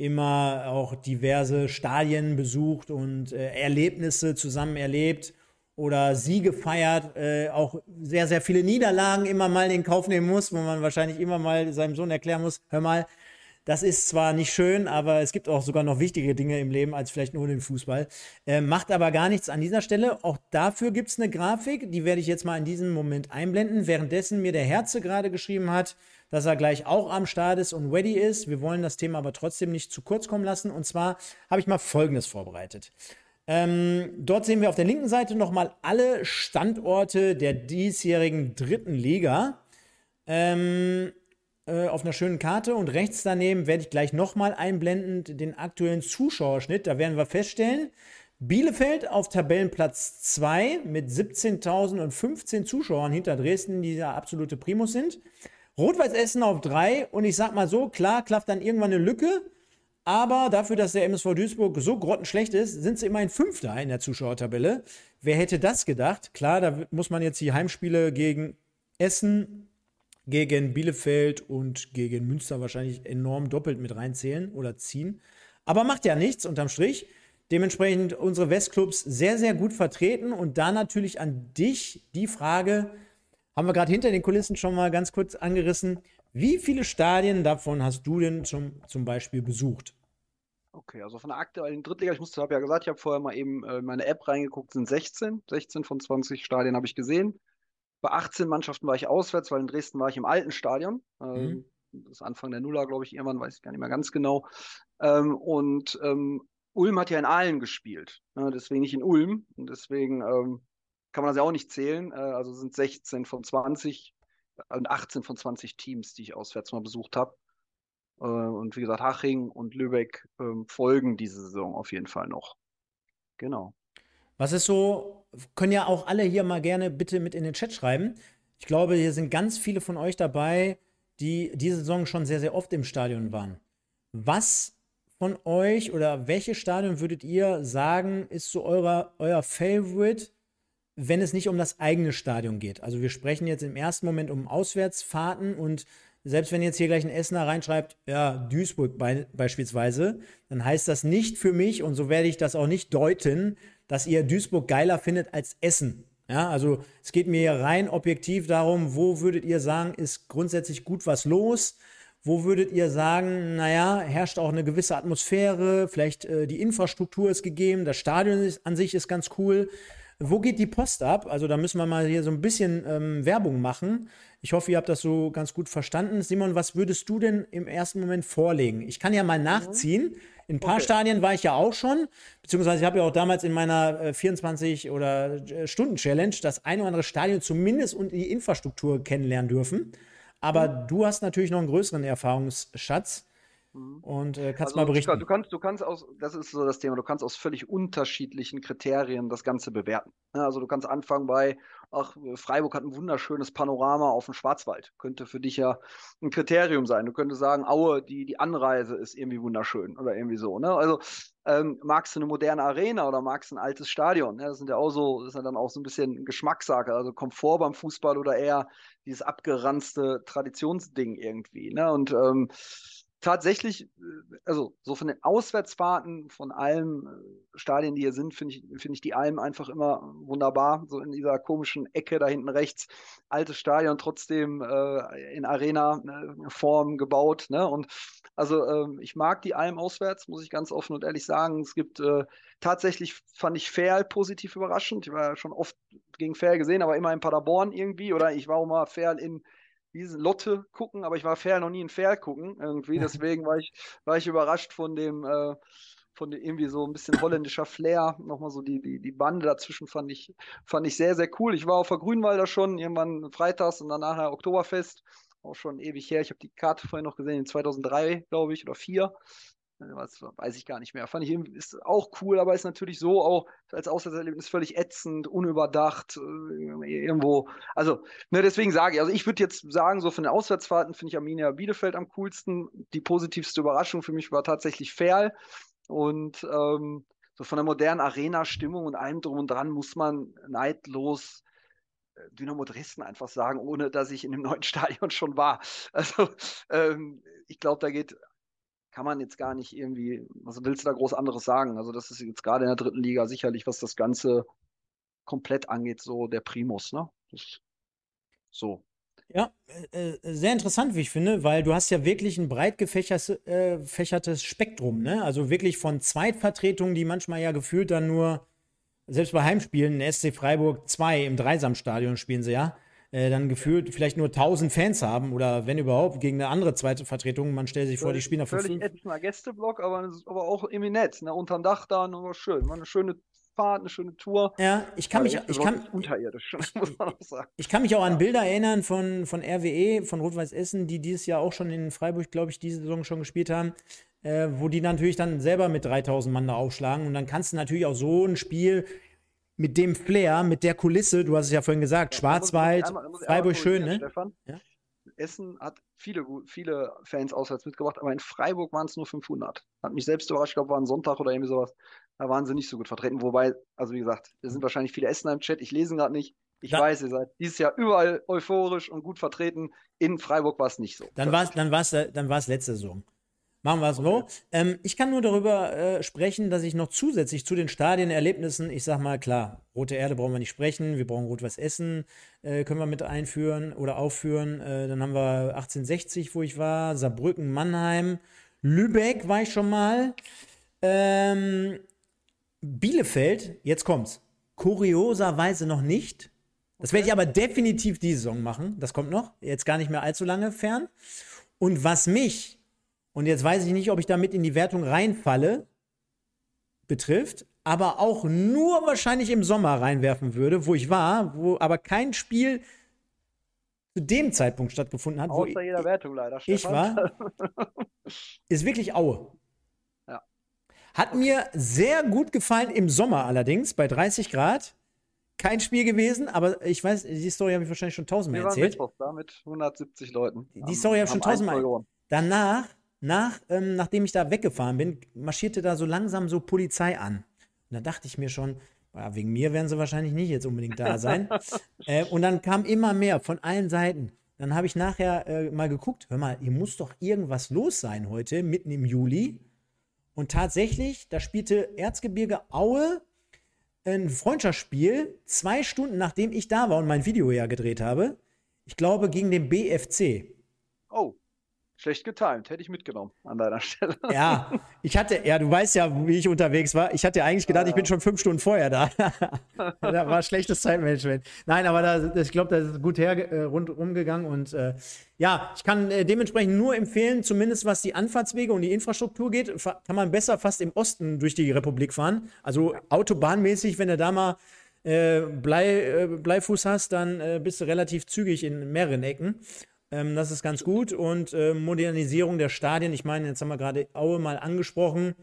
immer auch diverse Stadien besucht und äh, Erlebnisse zusammen erlebt oder Siege feiert, äh, auch sehr, sehr viele Niederlagen immer mal in Kauf nehmen muss, wo man wahrscheinlich immer mal seinem Sohn erklären muss, hör mal, das ist zwar nicht schön, aber es gibt auch sogar noch wichtige Dinge im Leben als vielleicht nur den Fußball. Äh, macht aber gar nichts an dieser Stelle. Auch dafür gibt es eine Grafik, die werde ich jetzt mal in diesem Moment einblenden. Währenddessen mir der Herze gerade geschrieben hat, dass er gleich auch am Start ist und ready ist. Wir wollen das Thema aber trotzdem nicht zu kurz kommen lassen. Und zwar habe ich mal Folgendes vorbereitet. Ähm, dort sehen wir auf der linken Seite nochmal alle Standorte der diesjährigen dritten Liga. Ähm, äh, auf einer schönen Karte und rechts daneben werde ich gleich nochmal einblenden den aktuellen Zuschauerschnitt. Da werden wir feststellen, Bielefeld auf Tabellenplatz 2 mit 17.015 Zuschauern hinter Dresden, die ja absolute Primus sind. Rot-Weiß Essen auf 3 und ich sag mal so, klar, klafft dann irgendwann eine Lücke, aber dafür, dass der MSV Duisburg so grottenschlecht ist, sind sie immerhin Fünfter in der Zuschauertabelle. Wer hätte das gedacht? Klar, da muss man jetzt die Heimspiele gegen Essen gegen Bielefeld und gegen Münster wahrscheinlich enorm doppelt mit reinzählen oder ziehen. Aber macht ja nichts unterm Strich. Dementsprechend unsere Westclubs sehr, sehr gut vertreten. Und da natürlich an dich die Frage, haben wir gerade hinter den Kulissen schon mal ganz kurz angerissen. Wie viele Stadien davon hast du denn zum, zum Beispiel besucht? Okay, also von der aktuellen Drittliga, ich habe ja gesagt, ich habe vorher mal eben äh, meine App reingeguckt, sind 16. 16 von 20 Stadien habe ich gesehen. Bei 18 Mannschaften war ich auswärts, weil in Dresden war ich im alten Stadion. Ähm, mhm. Das ist Anfang der Nuller, glaube ich, irgendwann, weiß ich gar nicht mehr ganz genau. Ähm, und ähm, Ulm hat ja in Aalen gespielt, ne, deswegen nicht in Ulm. Und deswegen kann man das ja auch nicht zählen. Äh, also sind 16 von 20 und 18 von 20 Teams, die ich auswärts mal besucht habe. Äh, und wie gesagt, Haching und Lübeck äh, folgen diese Saison auf jeden Fall noch. Genau. Was ist so, können ja auch alle hier mal gerne bitte mit in den Chat schreiben. Ich glaube, hier sind ganz viele von euch dabei, die diese Saison schon sehr, sehr oft im Stadion waren. Was von euch oder welches Stadion würdet ihr sagen, ist so euer, euer Favorite, wenn es nicht um das eigene Stadion geht? Also wir sprechen jetzt im ersten Moment um Auswärtsfahrten und selbst wenn jetzt hier gleich ein Essener reinschreibt, ja, Duisburg be beispielsweise, dann heißt das nicht für mich, und so werde ich das auch nicht deuten, dass ihr Duisburg geiler findet als Essen. Ja, also es geht mir rein objektiv darum, wo würdet ihr sagen, ist grundsätzlich gut was los? Wo würdet ihr sagen, naja, herrscht auch eine gewisse Atmosphäre, vielleicht äh, die Infrastruktur ist gegeben, das Stadion ist, an sich ist ganz cool. Wo geht die Post ab? Also da müssen wir mal hier so ein bisschen ähm, Werbung machen. Ich hoffe, ihr habt das so ganz gut verstanden. Simon, was würdest du denn im ersten Moment vorlegen? Ich kann ja mal nachziehen. In ein paar okay. Stadien war ich ja auch schon, beziehungsweise ich habe ja auch damals in meiner äh, 24 oder äh, Stunden Challenge das ein oder andere Stadion zumindest und die Infrastruktur kennenlernen dürfen. Aber mhm. du hast natürlich noch einen größeren Erfahrungsschatz. Mhm. Und äh, kannst also, mal berichten. Du kannst, du kannst aus, das ist so das Thema, du kannst aus völlig unterschiedlichen Kriterien das Ganze bewerten. Also du kannst anfangen bei, ach, Freiburg hat ein wunderschönes Panorama auf dem Schwarzwald. Könnte für dich ja ein Kriterium sein. Du könntest sagen, Aue, die, die Anreise ist irgendwie wunderschön oder irgendwie so. Ne? Also ähm, magst du eine moderne Arena oder magst du ein altes Stadion? Ne? Das sind ja auch so, das ist ja dann auch so ein bisschen Geschmackssache. Also Komfort beim Fußball oder eher dieses abgeranzte Traditionsding irgendwie. Ne? Und ähm, tatsächlich, äh, also so von den Auswärtsfahrten von allen äh, Stadien, die hier sind, finde ich, finde ich die Alm einfach immer wunderbar. So in dieser komischen Ecke da hinten rechts, altes Stadion, trotzdem äh, in Arena-Form äh, gebaut. Ne? Und also äh, ich mag die Alm auswärts, muss ich ganz offen und ehrlich sagen. Es gibt äh, tatsächlich, fand ich Ferl positiv überraschend. Ich war ja schon oft gegen Ferl gesehen, aber immer in Paderborn irgendwie. Oder ich war auch mal Ferl in diese Lotte gucken, aber ich war fair noch nie in fair gucken irgendwie. Deswegen war ich, war ich überrascht von dem, äh, von dem irgendwie so ein bisschen holländischer Flair. Nochmal so die, die, die Bande dazwischen fand ich, fand ich sehr, sehr cool. Ich war auf der Grünwalder schon, irgendwann freitags und dann nachher Oktoberfest. Auch schon ewig her. Ich habe die Karte vorhin noch gesehen, in 2003, glaube ich, oder 2004 was weiß ich gar nicht mehr. Fand ich ist auch cool, aber ist natürlich so auch als Auswärtserlebnis völlig ätzend, unüberdacht, äh, irgendwo. Also, ne, deswegen sage ich, also ich würde jetzt sagen, so von den Auswärtsfahrten finde ich Arminia Bielefeld am coolsten. Die positivste Überraschung für mich war tatsächlich Ferl. Und ähm, so von der modernen Arena-Stimmung und allem drum und dran muss man neidlos äh, Dynamo Dresden einfach sagen, ohne dass ich in dem neuen [laughs] Stadion schon war. Also ähm, ich glaube, da geht kann man jetzt gar nicht irgendwie, was willst du da groß anderes sagen? Also das ist jetzt gerade in der dritten Liga sicherlich, was das Ganze komplett angeht, so der Primus, ne? Das, so. Ja, äh, äh, sehr interessant, wie ich finde, weil du hast ja wirklich ein breit gefächertes äh, Spektrum, ne? Also wirklich von Zweitvertretungen, die manchmal ja gefühlt dann nur, selbst bei Heimspielen, SC Freiburg 2 im Dreisamstadion spielen sie ja, äh, dann gefühlt vielleicht nur 1000 Fans haben oder wenn überhaupt gegen eine andere zweite Vertretung. Man stellt sich vor, die spielen auf Völlig etlicher Gästeblock, aber, aber auch nett. Ne? Unterm Dach da, nur schön. War eine schöne Fahrt, eine schöne Tour. Ja, ich kann mich, ich kann, unterirdisch, [laughs] muss man auch sagen. Ich kann mich auch an Bilder erinnern von, von RWE, von Rot-Weiß Essen, die dieses Jahr auch schon in Freiburg, glaube ich, diese Saison schon gespielt haben, äh, wo die natürlich dann selber mit 3000 Mann da aufschlagen. Und dann kannst du natürlich auch so ein Spiel mit dem Flair, mit der Kulisse, du hast es ja vorhin gesagt, ja, Schwarzwald, einmal, Freiburg schön, ne? Stefan. Ja? Essen hat viele, viele Fans auswärts mitgebracht, aber in Freiburg waren es nur 500. Hat mich selbst überrascht, ich glaube, war ein Sonntag oder irgendwie sowas. Da waren sie nicht so gut vertreten. Wobei, also wie gesagt, da sind wahrscheinlich viele Essener im Chat. Ich lese gerade nicht. Ich da, weiß, ihr seid dieses Jahr überall euphorisch und gut vertreten. In Freiburg war es nicht so. Dann war es dann war's, dann war's letzte Saison. Machen wir es so. Ähm, ich kann nur darüber äh, sprechen, dass ich noch zusätzlich zu den Stadienerlebnissen, ich sag mal, klar, Rote Erde brauchen wir nicht sprechen, wir brauchen Rot-Weiß Essen, äh, können wir mit einführen oder aufführen. Äh, dann haben wir 1860, wo ich war, Saarbrücken, Mannheim, Lübeck war ich schon mal. Ähm, Bielefeld, jetzt kommt's. Kurioserweise noch nicht. Das werde ich aber definitiv diese Saison machen. Das kommt noch. Jetzt gar nicht mehr allzu lange fern. Und was mich, und jetzt weiß ich nicht, ob ich damit in die Wertung reinfalle, betrifft, aber auch nur wahrscheinlich im Sommer reinwerfen würde, wo ich war, wo aber kein Spiel zu dem Zeitpunkt stattgefunden hat, Außer wo jeder Wertung leider. Ich war, [laughs] ist wirklich Aue. Ja. Hat mir sehr gut gefallen im Sommer allerdings, bei 30 Grad. Kein Spiel gewesen, aber ich weiß, die Story habe ich wahrscheinlich schon tausendmal erzählt. Wir waren da mit 170 Leuten. Die Story habe ich schon tausendmal. Danach, nach, ähm, nachdem ich da weggefahren bin, marschierte da so langsam so Polizei an. Und da dachte ich mir schon, ja, wegen mir werden sie wahrscheinlich nicht jetzt unbedingt da sein. [laughs] äh, und dann kam immer mehr von allen Seiten. Dann habe ich nachher äh, mal geguckt, hör mal, hier muss doch irgendwas los sein heute, mitten im Juli. Und tatsächlich, da spielte Erzgebirge Aue ein Freundschaftsspiel, zwei Stunden nachdem ich da war und mein Video ja gedreht habe. Ich glaube, gegen den BFC. Oh. Schlecht getimt, hätte ich mitgenommen an deiner [laughs] Stelle. Ja, ich hatte, ja, du weißt ja, wie ich unterwegs war. Ich hatte eigentlich gedacht, ich bin schon fünf Stunden vorher da. [laughs] da war schlechtes Zeitmanagement. Nein, aber da, ich glaube, das ist gut her äh, rundherum gegangen und äh, ja, ich kann äh, dementsprechend nur empfehlen, zumindest was die Anfahrtswege und die Infrastruktur geht, kann man besser fast im Osten durch die Republik fahren. Also autobahnmäßig, wenn du da mal äh, Blei, äh, Bleifuß hast, dann äh, bist du relativ zügig in mehreren Ecken. Ähm, das ist ganz gut. Und äh, Modernisierung der Stadien. Ich meine, jetzt haben wir gerade Aue mal angesprochen.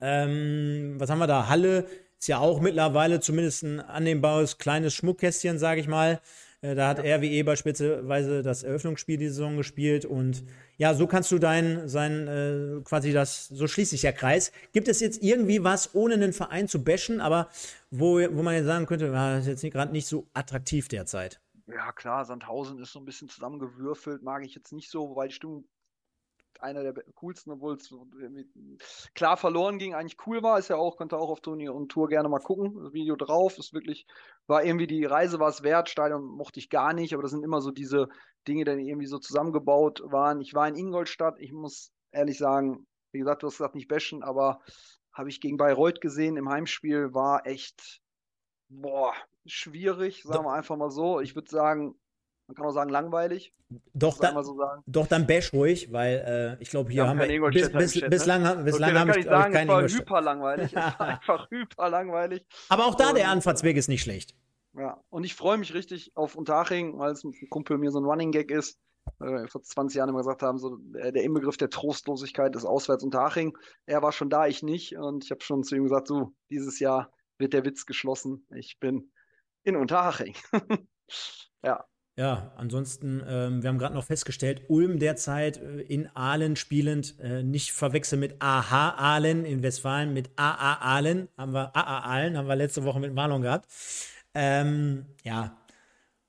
Ähm, was haben wir da? Halle ist ja auch mittlerweile zumindest ein annehmbares kleines Schmuckkästchen, sage ich mal. Äh, da hat. RWE beispielsweise das Eröffnungsspiel die Saison gespielt und ja, so kannst du dein, sein, äh, quasi das, so schließt sich der Kreis. Gibt es jetzt irgendwie was, ohne einen Verein zu bashen, aber wo, wo man jetzt sagen könnte, ja, das ist jetzt gerade nicht so attraktiv derzeit? Ja, klar, Sandhausen ist so ein bisschen zusammengewürfelt, mag ich jetzt nicht so, weil die Stimmung einer der coolsten, obwohl es klar verloren ging, eigentlich cool war. Ist ja auch, könnt ihr auch auf Tony und Tour gerne mal gucken. Das Video drauf ist wirklich, war irgendwie die Reise war es wert. Stadion mochte ich gar nicht, aber das sind immer so diese Dinge, die irgendwie so zusammengebaut waren. Ich war in Ingolstadt, ich muss ehrlich sagen, wie gesagt, du hast gesagt, nicht bashen, aber habe ich gegen Bayreuth gesehen im Heimspiel, war echt, boah, schwierig, sagen wir einfach mal so. Ich würde sagen, man kann auch sagen langweilig. Doch, dann, so doch dann bash ruhig, weil äh, ich glaube, hier ja, haben wir bis, bis, ne? bislang, bislang okay, haben wir sagen, es war hyper langweilig. war [laughs] einfach hyper langweilig. Aber auch da und, der Anfahrtsweg ist nicht schlecht. Ja, und ich freue mich richtig auf Unterhaching, weil es ein Kumpel mir so ein Running Gag ist. Äh, vor 20 Jahren immer gesagt haben, so äh, der Inbegriff der Trostlosigkeit ist auswärts Unterhaching. Er war schon da, ich nicht. Und ich habe schon zu ihm gesagt, so, dieses Jahr wird der Witz geschlossen. Ich bin in Unterhaching. [laughs] ja. Ja, ansonsten, ähm, wir haben gerade noch festgestellt, Ulm derzeit äh, in Aalen spielend, äh, nicht verwechseln mit AH Aalen in Westfalen, mit AA Aalen, haben wir AA Aalen, haben wir letzte Woche mit Marlon gehabt. Ähm, ja,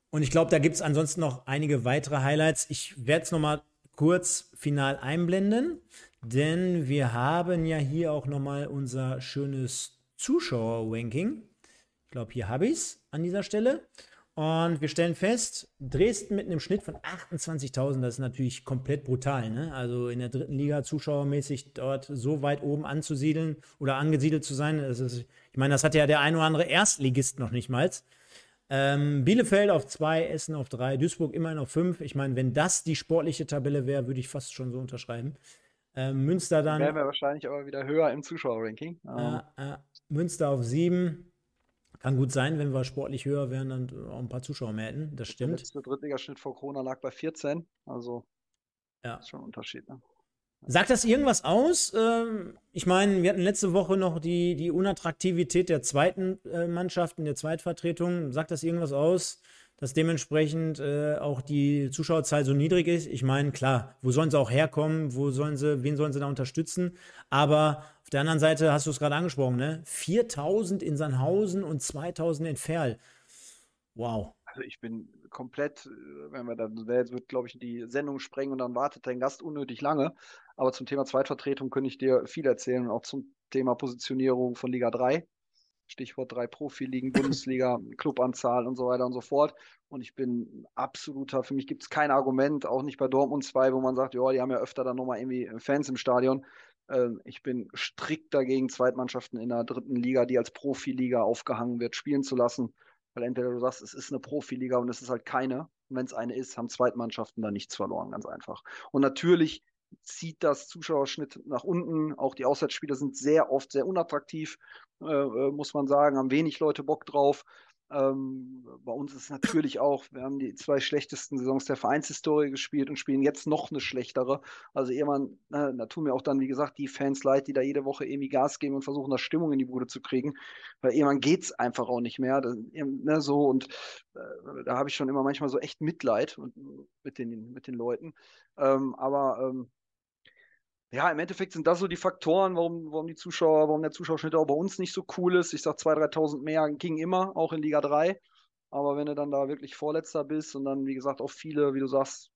und ich glaube, da gibt es ansonsten noch einige weitere Highlights. Ich werde es nochmal kurz final einblenden, denn wir haben ja hier auch nochmal unser schönes Zuschauer-Ranking. Ich glaube, hier habe ich es an dieser Stelle. Und wir stellen fest, Dresden mit einem Schnitt von 28.000, das ist natürlich komplett brutal. Ne? Also in der dritten Liga zuschauermäßig dort so weit oben anzusiedeln oder angesiedelt zu sein. Ist, ich meine, das hat ja der ein oder andere Erstligist noch nicht mal. Ähm, Bielefeld auf zwei, Essen auf drei, Duisburg immerhin auf fünf. Ich meine, wenn das die sportliche Tabelle wäre, würde ich fast schon so unterschreiben. Ähm, Münster dann. Wären wir wahrscheinlich aber wieder höher im Zuschauerranking. Äh, äh, Münster auf sieben, kann gut sein, wenn wir sportlich höher wären, dann auch ein paar Zuschauer mehr hätten. Das stimmt. Der letzte Drittligaschnitt vor Corona lag bei 14. Also, ja. ist schon ein Unterschied. Ne? Sagt das irgendwas aus? Ähm, ich meine, wir hatten letzte Woche noch die, die Unattraktivität der zweiten äh, Mannschaft in der Zweitvertretung. Sagt das irgendwas aus, dass dementsprechend äh, auch die Zuschauerzahl so niedrig ist? Ich meine, klar, wo sollen sie auch herkommen? Wo sollen sie, wen sollen sie da unterstützen? Aber der anderen Seite hast du es gerade angesprochen, ne? 4000 in Sandhausen und 2000 in Ferl. Wow. Also ich bin komplett, äh, wenn wir dann, jetzt wird, glaube ich, die Sendung sprengen und dann wartet dein Gast unnötig lange. Aber zum Thema Zweitvertretung könnte ich dir viel erzählen und auch zum Thema Positionierung von Liga 3. Stichwort drei Profiligen, Bundesliga, [laughs] Clubanzahl und so weiter und so fort. Und ich bin absoluter, für mich gibt es kein Argument, auch nicht bei Dortmund 2, wo man sagt, ja, die haben ja öfter dann nochmal irgendwie Fans im Stadion. Ähm, ich bin strikt dagegen, Zweitmannschaften in der dritten Liga, die als Profiliga aufgehangen wird, spielen zu lassen. Weil entweder du sagst, es ist eine Profiliga und es ist halt keine. Und wenn es eine ist, haben Zweitmannschaften da nichts verloren, ganz einfach. Und natürlich zieht das Zuschauerschnitt nach unten. Auch die Auswärtsspiele sind sehr oft sehr unattraktiv, äh, äh muss man sagen, haben wenig Leute Bock drauf. Ähm, bei uns ist natürlich auch, wir haben die zwei schlechtesten Saisons der Vereinshistorie gespielt und spielen jetzt noch eine schlechtere. Also irgendwann, äh, da tun mir auch dann, wie gesagt, die Fans leid, die da jede Woche irgendwie Gas geben und versuchen, da Stimmung in die Bude zu kriegen, weil irgendwann geht es einfach auch nicht mehr. Das, ne, so und äh, da habe ich schon immer manchmal so echt Mitleid mit den, mit den Leuten. Ähm, aber ähm, ja, im Endeffekt sind das so die Faktoren, warum, warum die Zuschauer, warum der Zuschauerschnitt auch bei uns nicht so cool ist. Ich sag 2.000, 3.000 mehr ging immer, auch in Liga 3. Aber wenn du dann da wirklich Vorletzter bist und dann, wie gesagt, auch viele, wie du sagst,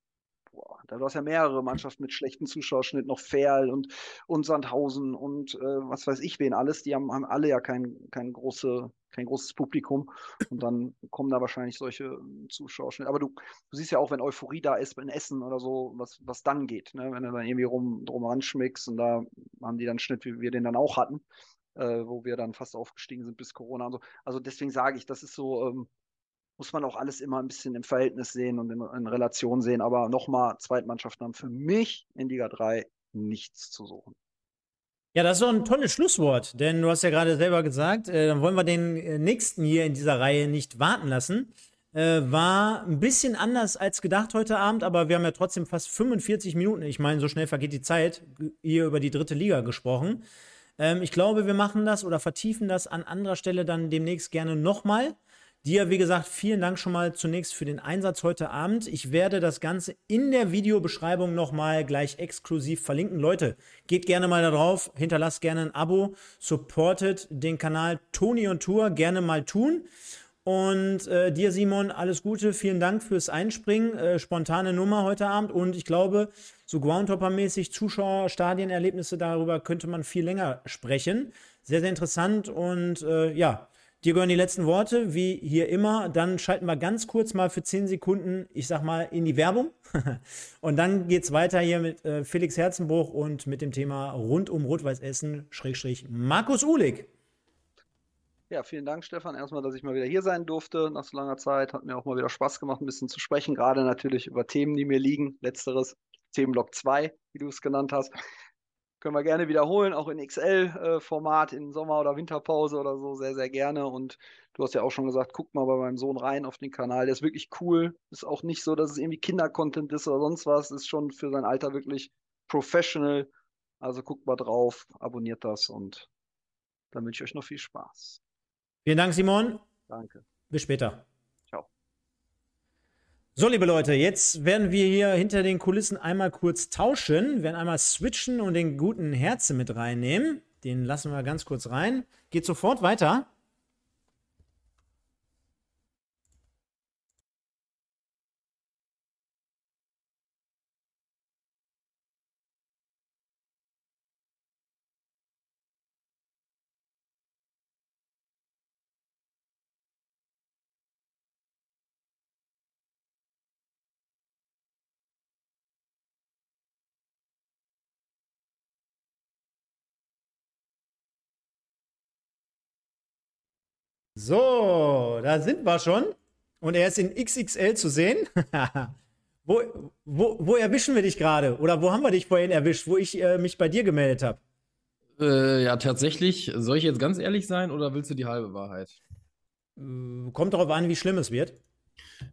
boah, da war es ja mehrere Mannschaften mit schlechten Zuschauerschnitt, noch Ferl und, und Sandhausen und äh, was weiß ich wen alles, die haben, haben alle ja kein, kein, große, kein großes Publikum und dann kommen da wahrscheinlich solche Zuschauerschnitte. Aber du, du siehst ja auch, wenn Euphorie da ist in Essen oder so, was, was dann geht, ne? wenn du dann irgendwie rum, drum ranschmickst und da haben die dann Schnitt, wie wir den dann auch hatten, äh, wo wir dann fast aufgestiegen sind bis Corona und so. Also deswegen sage ich, das ist so, ähm, muss man auch alles immer ein bisschen im Verhältnis sehen und in, in Relation sehen. Aber nochmal, Zweitmannschaften haben für mich in Liga 3 nichts zu suchen. Ja, das ist doch ein tolles Schlusswort, denn du hast ja gerade selber gesagt, äh, dann wollen wir den äh, nächsten hier in dieser Reihe nicht warten lassen. Äh, war ein bisschen anders als gedacht heute Abend, aber wir haben ja trotzdem fast 45 Minuten, ich meine, so schnell vergeht die Zeit, hier über die dritte Liga gesprochen. Ähm, ich glaube, wir machen das oder vertiefen das an anderer Stelle dann demnächst gerne nochmal. Dir, wie gesagt, vielen Dank schon mal zunächst für den Einsatz heute Abend. Ich werde das Ganze in der Videobeschreibung nochmal gleich exklusiv verlinken. Leute, geht gerne mal da drauf, hinterlasst gerne ein Abo, supportet den Kanal Toni und Tour, gerne mal tun. Und äh, dir, Simon, alles Gute. Vielen Dank fürs Einspringen. Äh, spontane Nummer heute Abend. Und ich glaube, so Groundhopper-mäßig Zuschauer, Stadienerlebnisse, darüber könnte man viel länger sprechen. Sehr, sehr interessant. Und äh, ja, Dir gehören die letzten Worte, wie hier immer. Dann schalten wir ganz kurz mal für 10 Sekunden, ich sag mal, in die Werbung. [laughs] und dann geht es weiter hier mit äh, Felix Herzenbruch und mit dem Thema rund um Rot-Weiß Essen, Schrägstrich Markus Uhlig. Ja, vielen Dank, Stefan. Erstmal, dass ich mal wieder hier sein durfte nach so langer Zeit. Hat mir auch mal wieder Spaß gemacht, ein bisschen zu sprechen, gerade natürlich über Themen, die mir liegen. Letzteres, Themenblock 2, wie du es genannt hast. Können wir gerne wiederholen, auch in XL-Format, in Sommer- oder Winterpause oder so, sehr, sehr gerne. Und du hast ja auch schon gesagt, guck mal bei meinem Sohn rein auf den Kanal. Der ist wirklich cool. Ist auch nicht so, dass es irgendwie Kinder-Content ist oder sonst was. Ist schon für sein Alter wirklich professional. Also guckt mal drauf, abonniert das und dann wünsche ich euch noch viel Spaß. Vielen Dank, Simon. Danke. Bis später. So, liebe Leute, jetzt werden wir hier hinter den Kulissen einmal kurz tauschen, werden einmal switchen und den guten Herzen mit reinnehmen. Den lassen wir ganz kurz rein. Geht sofort weiter. So, da sind wir schon. Und er ist in XXL zu sehen. [laughs] wo, wo, wo erwischen wir dich gerade? Oder wo haben wir dich vorhin erwischt, wo ich äh, mich bei dir gemeldet habe? Äh, ja, tatsächlich. Soll ich jetzt ganz ehrlich sein oder willst du die halbe Wahrheit? Äh, kommt darauf an, wie schlimm es wird.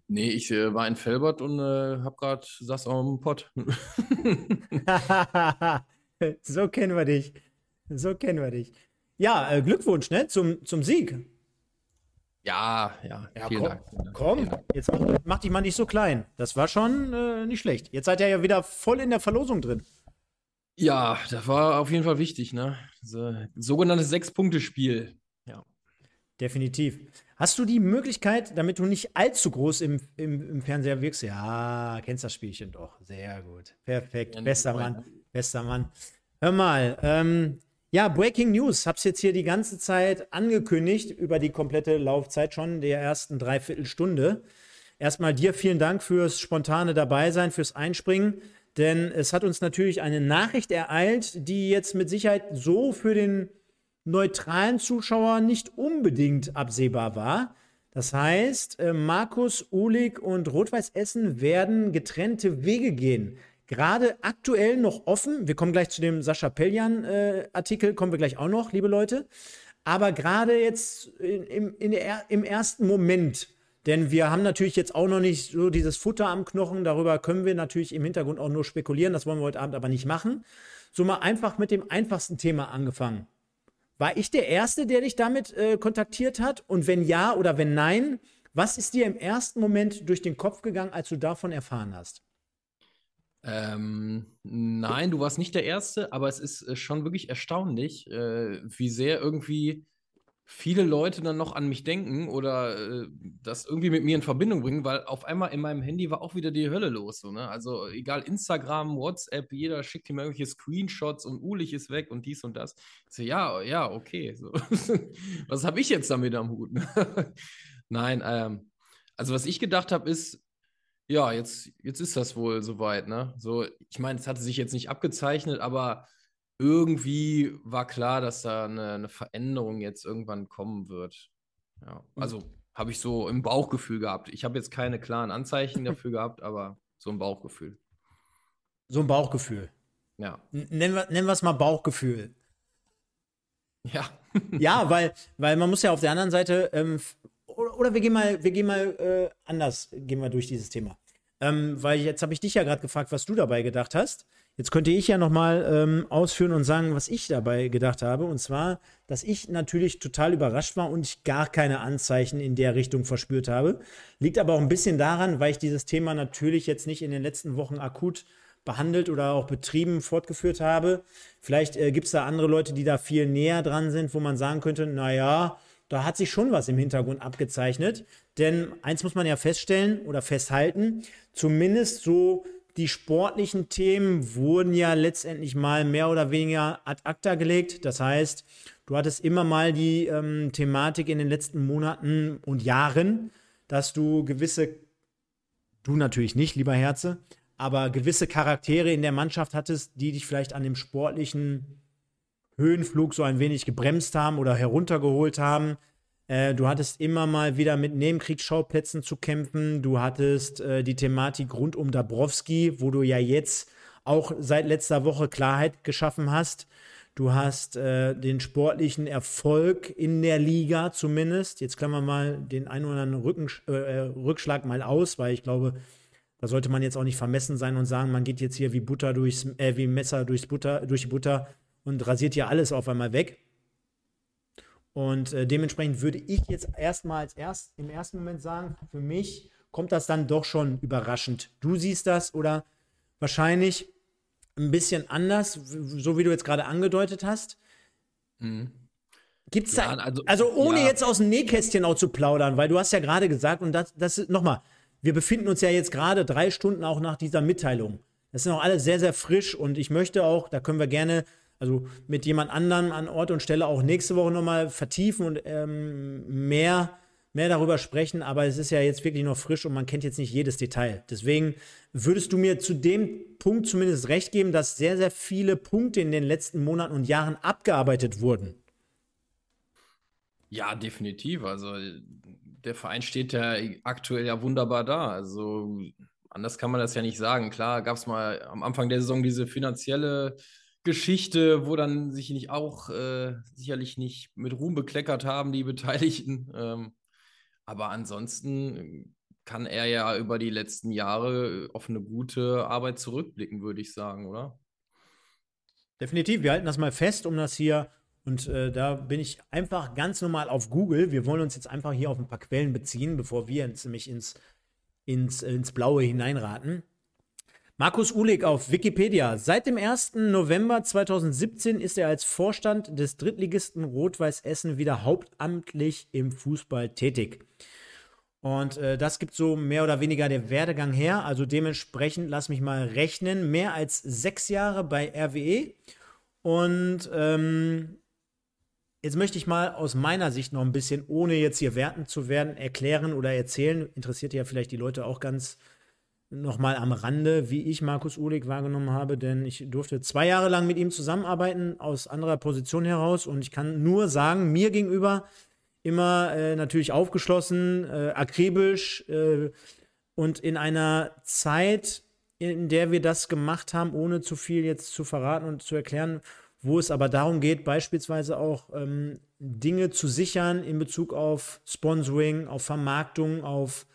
Nee, ich äh, war in Felbert und äh, hab grad saß am Pott. [laughs] so kennen wir dich. So kennen wir dich. Ja, äh, Glückwunsch, ne? Zum, zum Sieg. Ja, ja, ja vielen komm, Dank. Komm, jetzt mach, mach, dich mal nicht so klein. Das war schon äh, nicht schlecht. Jetzt seid ihr ja wieder voll in der Verlosung drin. Ja, das war auf jeden Fall wichtig, ne? So, sogenanntes Sechs-Punkte-Spiel. Ja. Definitiv. Hast du die Möglichkeit, damit du nicht allzu groß im, im, im Fernseher wirkst? Ja, kennst das Spielchen doch. Sehr gut. Perfekt. Ja, bester Mann. Ne? Bester Mann. Hör mal, ähm, ja, Breaking News. Hab's jetzt hier die ganze Zeit angekündigt, über die komplette Laufzeit schon der ersten Dreiviertelstunde. Erstmal dir vielen Dank fürs spontane Dabeisein, fürs Einspringen. denn es hat uns natürlich eine Nachricht ereilt, die jetzt mit Sicherheit so für den neutralen Zuschauer nicht unbedingt absehbar war. Das heißt, äh, Markus, Ulig und Rot-Weiß Essen werden getrennte Wege gehen. Gerade aktuell noch offen. Wir kommen gleich zu dem Sascha Peljan-Artikel, äh, kommen wir gleich auch noch, liebe Leute. Aber gerade jetzt in, in der, im ersten Moment, denn wir haben natürlich jetzt auch noch nicht so dieses Futter am Knochen, darüber können wir natürlich im Hintergrund auch nur spekulieren, das wollen wir heute Abend aber nicht machen. So mal einfach mit dem einfachsten Thema angefangen. War ich der Erste, der dich damit äh, kontaktiert hat? Und wenn ja oder wenn nein, was ist dir im ersten Moment durch den Kopf gegangen, als du davon erfahren hast? Ähm, nein, du warst nicht der Erste, aber es ist äh, schon wirklich erstaunlich, äh, wie sehr irgendwie viele Leute dann noch an mich denken oder äh, das irgendwie mit mir in Verbindung bringen, weil auf einmal in meinem Handy war auch wieder die Hölle los. So, ne? Also egal, Instagram, WhatsApp, jeder schickt mir irgendwelche Screenshots und Ulich ist weg und dies und das. So, ja, ja, okay. So. [laughs] was habe ich jetzt damit am Hut? [laughs] Nein, ähm, also was ich gedacht habe, ist, ja, jetzt, jetzt ist das wohl soweit, ne? So, ich meine, es hatte sich jetzt nicht abgezeichnet, aber irgendwie war klar, dass da eine, eine Veränderung jetzt irgendwann kommen wird. Ja, mhm. also habe ich so im Bauchgefühl gehabt. Ich habe jetzt keine klaren Anzeichen [laughs] dafür gehabt, aber so ein Bauchgefühl. So ein Bauchgefühl. Ja. Nennen wir, nennen wir es mal Bauchgefühl. Ja. ja, [laughs] weil, weil man muss ja auf der anderen Seite, ähm, oder, wir gehen mal, wir gehen mal äh, anders, gehen wir durch dieses Thema. Ähm, weil jetzt habe ich dich ja gerade gefragt, was du dabei gedacht hast. Jetzt könnte ich ja nochmal ähm, ausführen und sagen, was ich dabei gedacht habe. Und zwar, dass ich natürlich total überrascht war und ich gar keine Anzeichen in der Richtung verspürt habe. Liegt aber auch ein bisschen daran, weil ich dieses Thema natürlich jetzt nicht in den letzten Wochen akut behandelt oder auch betrieben fortgeführt habe. Vielleicht äh, gibt es da andere Leute, die da viel näher dran sind, wo man sagen könnte, naja, da hat sich schon was im Hintergrund abgezeichnet. Denn eins muss man ja feststellen oder festhalten, zumindest so die sportlichen Themen wurden ja letztendlich mal mehr oder weniger ad acta gelegt. Das heißt, du hattest immer mal die ähm, Thematik in den letzten Monaten und Jahren, dass du gewisse, du natürlich nicht, lieber Herze, aber gewisse Charaktere in der Mannschaft hattest, die dich vielleicht an dem sportlichen Höhenflug so ein wenig gebremst haben oder heruntergeholt haben. Äh, du hattest immer mal wieder mit Nebenkriegsschauplätzen zu kämpfen. Du hattest äh, die Thematik rund um Dabrowski, wo du ja jetzt auch seit letzter Woche Klarheit geschaffen hast. Du hast äh, den sportlichen Erfolg in der Liga zumindest. Jetzt klammern wir mal den einen oder anderen Rücken, äh, Rückschlag mal aus, weil ich glaube, da sollte man jetzt auch nicht vermessen sein und sagen, man geht jetzt hier wie Butter durchs, äh, wie Messer durchs Butter, durch die Butter und rasiert hier alles auf einmal weg. Und äh, dementsprechend würde ich jetzt erstmal erst, im ersten Moment sagen, für mich kommt das dann doch schon überraschend. Du siehst das oder wahrscheinlich ein bisschen anders, so wie du jetzt gerade angedeutet hast. Mhm. Gibt es ja, da, also, also ohne ja. jetzt aus dem Nähkästchen auch zu plaudern, weil du hast ja gerade gesagt, und das, das ist nochmal, wir befinden uns ja jetzt gerade drei Stunden auch nach dieser Mitteilung. Das ist noch alles sehr, sehr frisch und ich möchte auch, da können wir gerne also mit jemand anderem an Ort und Stelle auch nächste Woche nochmal vertiefen und ähm, mehr, mehr darüber sprechen. Aber es ist ja jetzt wirklich noch frisch und man kennt jetzt nicht jedes Detail. Deswegen würdest du mir zu dem Punkt zumindest recht geben, dass sehr, sehr viele Punkte in den letzten Monaten und Jahren abgearbeitet wurden. Ja, definitiv. Also der Verein steht ja aktuell ja wunderbar da. Also anders kann man das ja nicht sagen. Klar gab es mal am Anfang der Saison diese finanzielle Geschichte, wo dann sich nicht auch äh, sicherlich nicht mit Ruhm bekleckert haben, die Beteiligten. [laughs] Ähm, aber ansonsten kann er ja über die letzten Jahre auf eine gute Arbeit zurückblicken, würde ich sagen, oder? Definitiv. Wir halten das mal fest, um das hier, und äh, da bin ich einfach ganz normal auf Google. Wir wollen uns jetzt einfach hier auf ein paar Quellen beziehen, bevor wir jetzt nämlich ins, ins, ins Blaue hineinraten. Markus Uhlig auf Wikipedia. Seit dem 1. November 2017 ist er als Vorstand des Drittligisten Rot-Weiß Essen wieder hauptamtlich im Fußball tätig. Und äh, das gibt so mehr oder weniger der Werdegang her. Also dementsprechend, lass mich mal rechnen, mehr als sechs Jahre bei RWE. Und ähm, jetzt möchte ich mal aus meiner Sicht noch ein bisschen, ohne jetzt hier werten zu werden, erklären oder erzählen. Interessiert ja vielleicht die Leute auch ganz nochmal am Rande, wie ich Markus Uhlig wahrgenommen habe, denn ich durfte zwei Jahre lang mit ihm zusammenarbeiten, aus anderer Position heraus. Und ich kann nur sagen, mir gegenüber immer äh, natürlich aufgeschlossen, äh, akribisch äh, und in einer Zeit, in der wir das gemacht haben, ohne zu viel jetzt zu verraten und zu erklären, wo es aber darum geht, beispielsweise auch ähm, Dinge zu sichern in Bezug auf Sponsoring, auf Vermarktung, auf,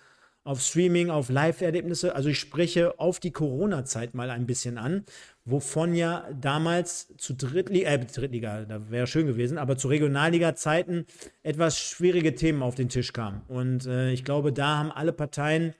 auf Streaming, auf Live-Erlebnisse. Also ich spreche auf die Corona-Zeit mal ein bisschen an, wovon ja damals zu Drittliga, äh, Drittliga, da wäre schön gewesen, aber zu Regionalliga-Zeiten etwas schwierige Themen auf den Tisch kamen. Und äh, ich glaube, da haben alle Parteien,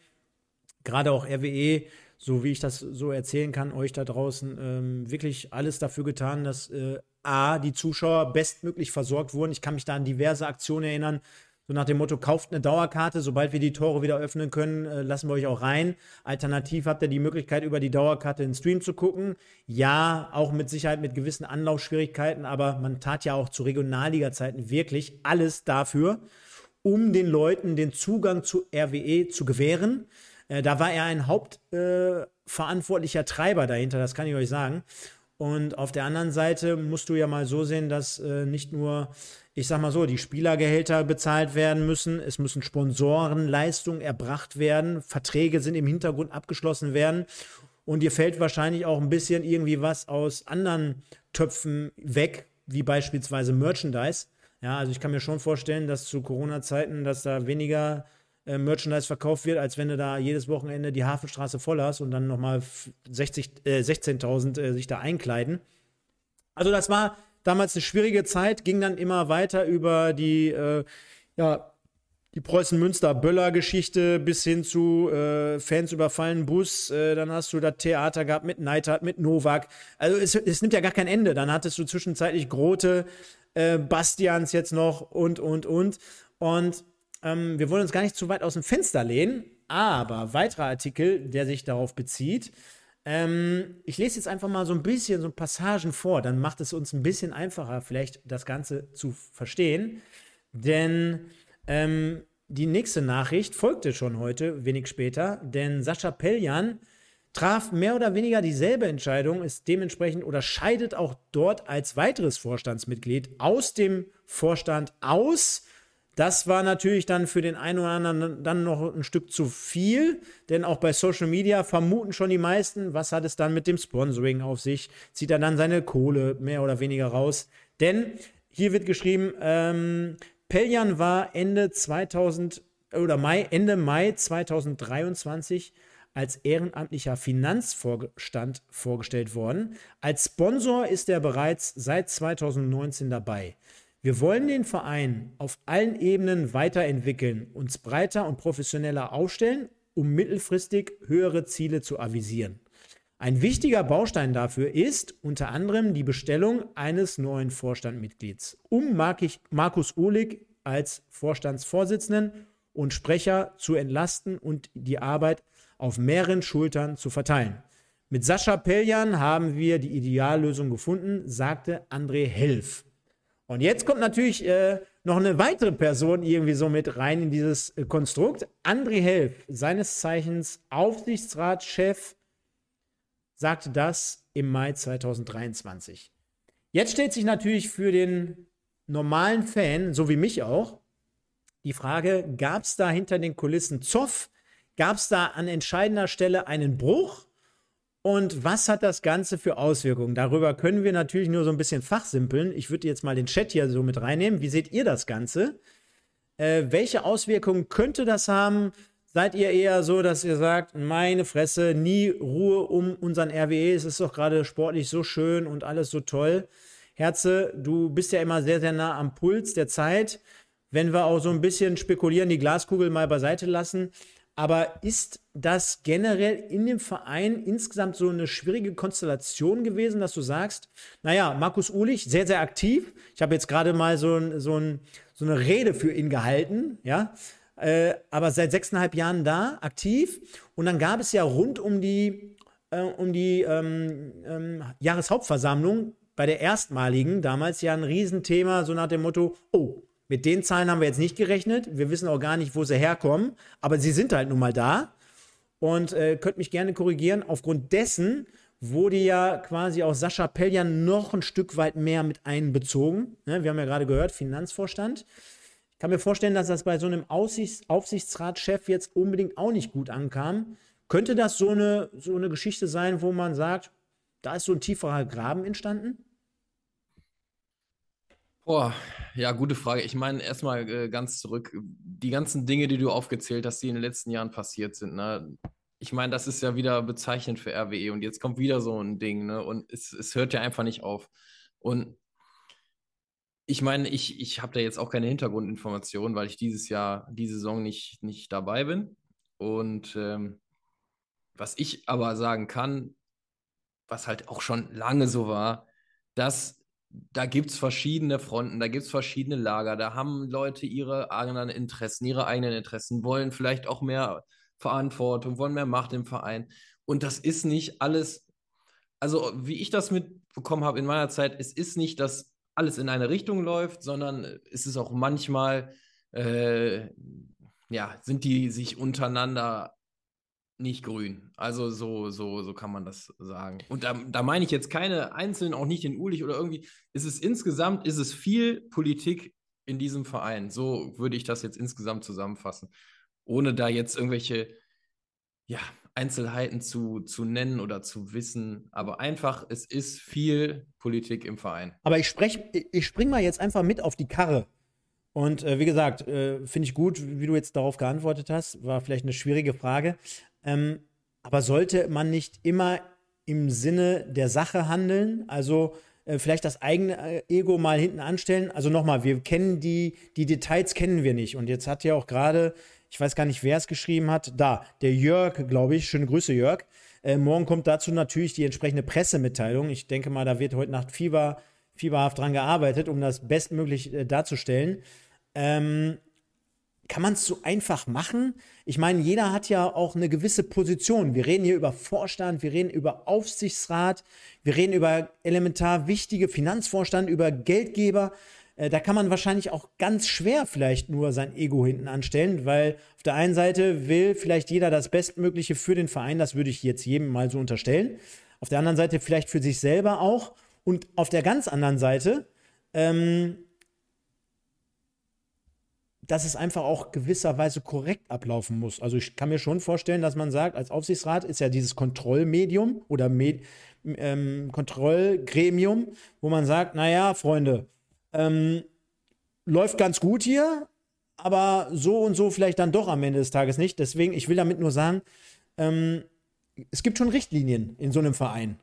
gerade auch RWE, so wie ich das so erzählen kann, euch da draußen ähm, wirklich alles dafür getan, dass äh, A, die Zuschauer bestmöglich versorgt wurden. Ich kann mich da an diverse Aktionen erinnern, so nach dem Motto, kauft eine Dauerkarte, sobald wir die Tore wieder öffnen können, äh, lassen wir euch auch rein. Alternativ habt ihr die Möglichkeit, über die Dauerkarte den Stream zu gucken. Ja, auch mit Sicherheit mit gewissen Anlaufschwierigkeiten, aber man tat ja auch zu Regionalliga-Zeiten wirklich alles dafür, um den Leuten den Zugang zu RWE zu gewähren. Äh, da war er ein hauptverantwortlicher Treiber dahinter, das kann ich euch sagen. Und auf der anderen Seite musst du ja mal so sehen, dass äh, nicht nur, ich sag mal so, die Spielergehälter bezahlt werden müssen, es müssen Sponsorenleistungen erbracht werden, Verträge sind im Hintergrund abgeschlossen werden. Und dir fällt wahrscheinlich auch ein bisschen irgendwie was aus anderen Töpfen weg, wie beispielsweise Merchandise. Ja, also ich kann mir schon vorstellen, dass zu Corona-Zeiten, dass da weniger äh, Merchandise verkauft wird, als wenn du da jedes Wochenende die Hafenstraße voll hast und dann nochmal 60, äh, 16.000 äh, sich da einkleiden. Also das war damals eine schwierige Zeit, ging dann immer weiter über die, äh, ja, die Preußen-Münster-Böller-Geschichte bis hin zu äh, Fans überfallen Bus. Äh, dann hast du das Theater gehabt mit Neidhardt, mit Novak. Also es, es, nimmt ja gar kein Ende. Dann hattest du zwischenzeitlich Grote, äh, Bastians jetzt noch und, und, und. Und ähm, wir wollen uns gar nicht zu weit aus dem Fenster lehnen, aber weiterer Artikel, der sich darauf bezieht. Ähm, ich lese jetzt einfach mal so ein bisschen so Passagen vor, dann macht es uns ein bisschen einfacher, vielleicht das Ganze zu verstehen. Denn ähm, die nächste Nachricht folgte schon heute, wenig später, denn Sascha Pelljan traf mehr oder weniger dieselbe Entscheidung, ist dementsprechend oder scheidet auch dort als weiteres Vorstandsmitglied aus dem Vorstand aus das war natürlich dann für den einen oder anderen dann noch ein Stück zu viel, denn auch bei Social Media vermuten schon die meisten, was hat es dann mit dem Sponsoring auf sich? Zieht er dann seine Kohle mehr oder weniger raus? Denn hier wird geschrieben, ähm, Peljan war Ende 2000 oder Mai, Ende Mai 2023 als ehrenamtlicher Finanzvorstand vorgestellt worden. Als Sponsor ist er bereits seit 2019 dabei. Wir wollen den Verein auf allen Ebenen weiterentwickeln, uns breiter und professioneller aufstellen, um mittelfristig höhere Ziele zu avisieren. Ein wichtiger Baustein dafür ist unter anderem die Bestellung eines neuen Vorstandmitglieds, um Markus Uhlig als Vorstandsvorsitzenden und Sprecher zu entlasten und die Arbeit auf mehreren Schultern zu verteilen. Mit Sascha Peljan haben wir die Ideallösung gefunden, sagte André Helf. Und jetzt kommt natürlich äh, noch eine weitere Person irgendwie so mit rein in dieses äh, Konstrukt. André Helf, seines Zeichens Aufsichtsratschef, sagte das im Mai 2023. Jetzt stellt sich natürlich für den normalen Fan, so wie mich auch, die Frage, gab es da hinter den Kulissen Zoff? Gab es da an entscheidender Stelle einen Bruch? Und was hat das Ganze für Auswirkungen? Darüber können wir natürlich nur so ein bisschen fachsimpeln. Ich würde jetzt mal den Chat hier so mit reinnehmen. Wie seht ihr das Ganze? Äh, welche Auswirkungen könnte das haben? Seid ihr eher so, dass ihr sagt, meine Fresse, nie Ruhe um unseren RWE, es ist doch gerade sportlich so schön und alles so toll. Herze, du bist ja immer sehr, sehr nah am Puls der Zeit. Wenn wir auch so ein bisschen spekulieren, die Glaskugel mal beiseite lassen, aber ist das generell in dem Verein insgesamt so eine schwierige Konstellation gewesen, dass du sagst, naja, Markus Uhlich, sehr, sehr aktiv. Ich habe jetzt gerade mal so, ein, so, ein, so, eine Rede für ihn gehalten, ja. Äh, aber seit sechseinhalb Jahren da, aktiv. Und dann gab es ja rund um die, äh, um die ähm, ähm, Jahreshauptversammlung bei der erstmaligen damals ja ein Riesenthema, so nach dem Motto, oh, mit den Zahlen haben wir jetzt nicht gerechnet. Wir wissen auch gar nicht, wo sie herkommen. Aber sie sind halt nun mal da. und äh, könnt mich gerne korrigieren. Aufgrund dessen wurde ja quasi auch Sascha Pelljan noch ein Stück weit mehr mit einbezogen. Ne? Wir haben ja gerade gehört, Finanzvorstand. Ich kann mir vorstellen, dass das bei so einem Aussichts Aufsichtsratschef jetzt unbedingt auch nicht gut ankam. Könnte das so eine, so eine Geschichte sein, wo man sagt, da ist so ein tieferer Graben entstanden? Boah, ja, gute Frage. Ich meine, erstmal äh, ganz zurück, die ganzen Dinge, die du aufgezählt hast, die in den letzten Jahren passiert sind, ne? Ich meine, das ist ja wieder bezeichnend für RWE und jetzt kommt wieder so ein Ding, ne? Und es, es hört ja einfach nicht auf. Und ich meine, ich, ich habe da jetzt auch keine Hintergrundinformationen, weil ich dieses Jahr, diese Saison nicht, nicht dabei bin. Und ähm, was ich aber sagen kann, was halt auch schon lange so war, dass da gibt es verschiedene Fronten, da gibt es verschiedene Lager, da haben Leute ihre eigenen Interessen, ihre eigenen Interessen, wollen vielleicht auch mehr Verantwortung, wollen mehr Macht im Verein. Und das ist nicht alles, also wie ich das mitbekommen habe in meiner Zeit, es ist nicht, dass alles in eine Richtung läuft, sondern es ist auch manchmal, äh, ja, sind die sich untereinander nicht grün. Also so, so, so kann man das sagen. Und da, da meine ich jetzt keine einzelnen, auch nicht den Ulich oder irgendwie. Ist es insgesamt, ist es viel Politik in diesem Verein. So würde ich das jetzt insgesamt zusammenfassen. Ohne da jetzt irgendwelche ja, Einzelheiten zu, zu nennen oder zu wissen. Aber einfach, es ist viel Politik im Verein. Aber ich, ich spring mal jetzt einfach mit auf die Karre. Und äh, wie gesagt, äh, finde ich gut, wie du jetzt darauf geantwortet hast. War vielleicht eine schwierige Frage. Ähm, aber sollte man nicht immer im Sinne der Sache handeln? Also äh, vielleicht das eigene äh, Ego mal hinten anstellen? Also nochmal, wir kennen die, die Details kennen wir nicht. Und jetzt hat ja auch gerade, ich weiß gar nicht, wer es geschrieben hat, da, der Jörg, glaube ich, schöne Grüße, Jörg. Äh, morgen kommt dazu natürlich die entsprechende Pressemitteilung. Ich denke mal, da wird heute Nacht Fieber, fieberhaft dran gearbeitet, um das bestmöglich äh, darzustellen. Ähm, kann man es so einfach machen? Ich meine, jeder hat ja auch eine gewisse Position. Wir reden hier über Vorstand, wir reden über Aufsichtsrat, wir reden über elementar wichtige Finanzvorstand, über Geldgeber. Äh, da kann man wahrscheinlich auch ganz schwer vielleicht nur sein Ego hinten anstellen, weil auf der einen Seite will vielleicht jeder das Bestmögliche für den Verein, das würde ich jetzt jedem mal so unterstellen. Auf der anderen Seite vielleicht für sich selber auch. Und auf der ganz anderen Seite ähm, dass es einfach auch gewisserweise korrekt ablaufen muss. Also ich kann mir schon vorstellen, dass man sagt, als Aufsichtsrat ist ja dieses Kontrollmedium oder Med ähm, Kontrollgremium, wo man sagt, naja, Freunde, ähm, läuft ganz gut hier, aber so und so vielleicht dann doch am Ende des Tages nicht. Deswegen, ich will damit nur sagen, ähm, es gibt schon Richtlinien in so einem Verein.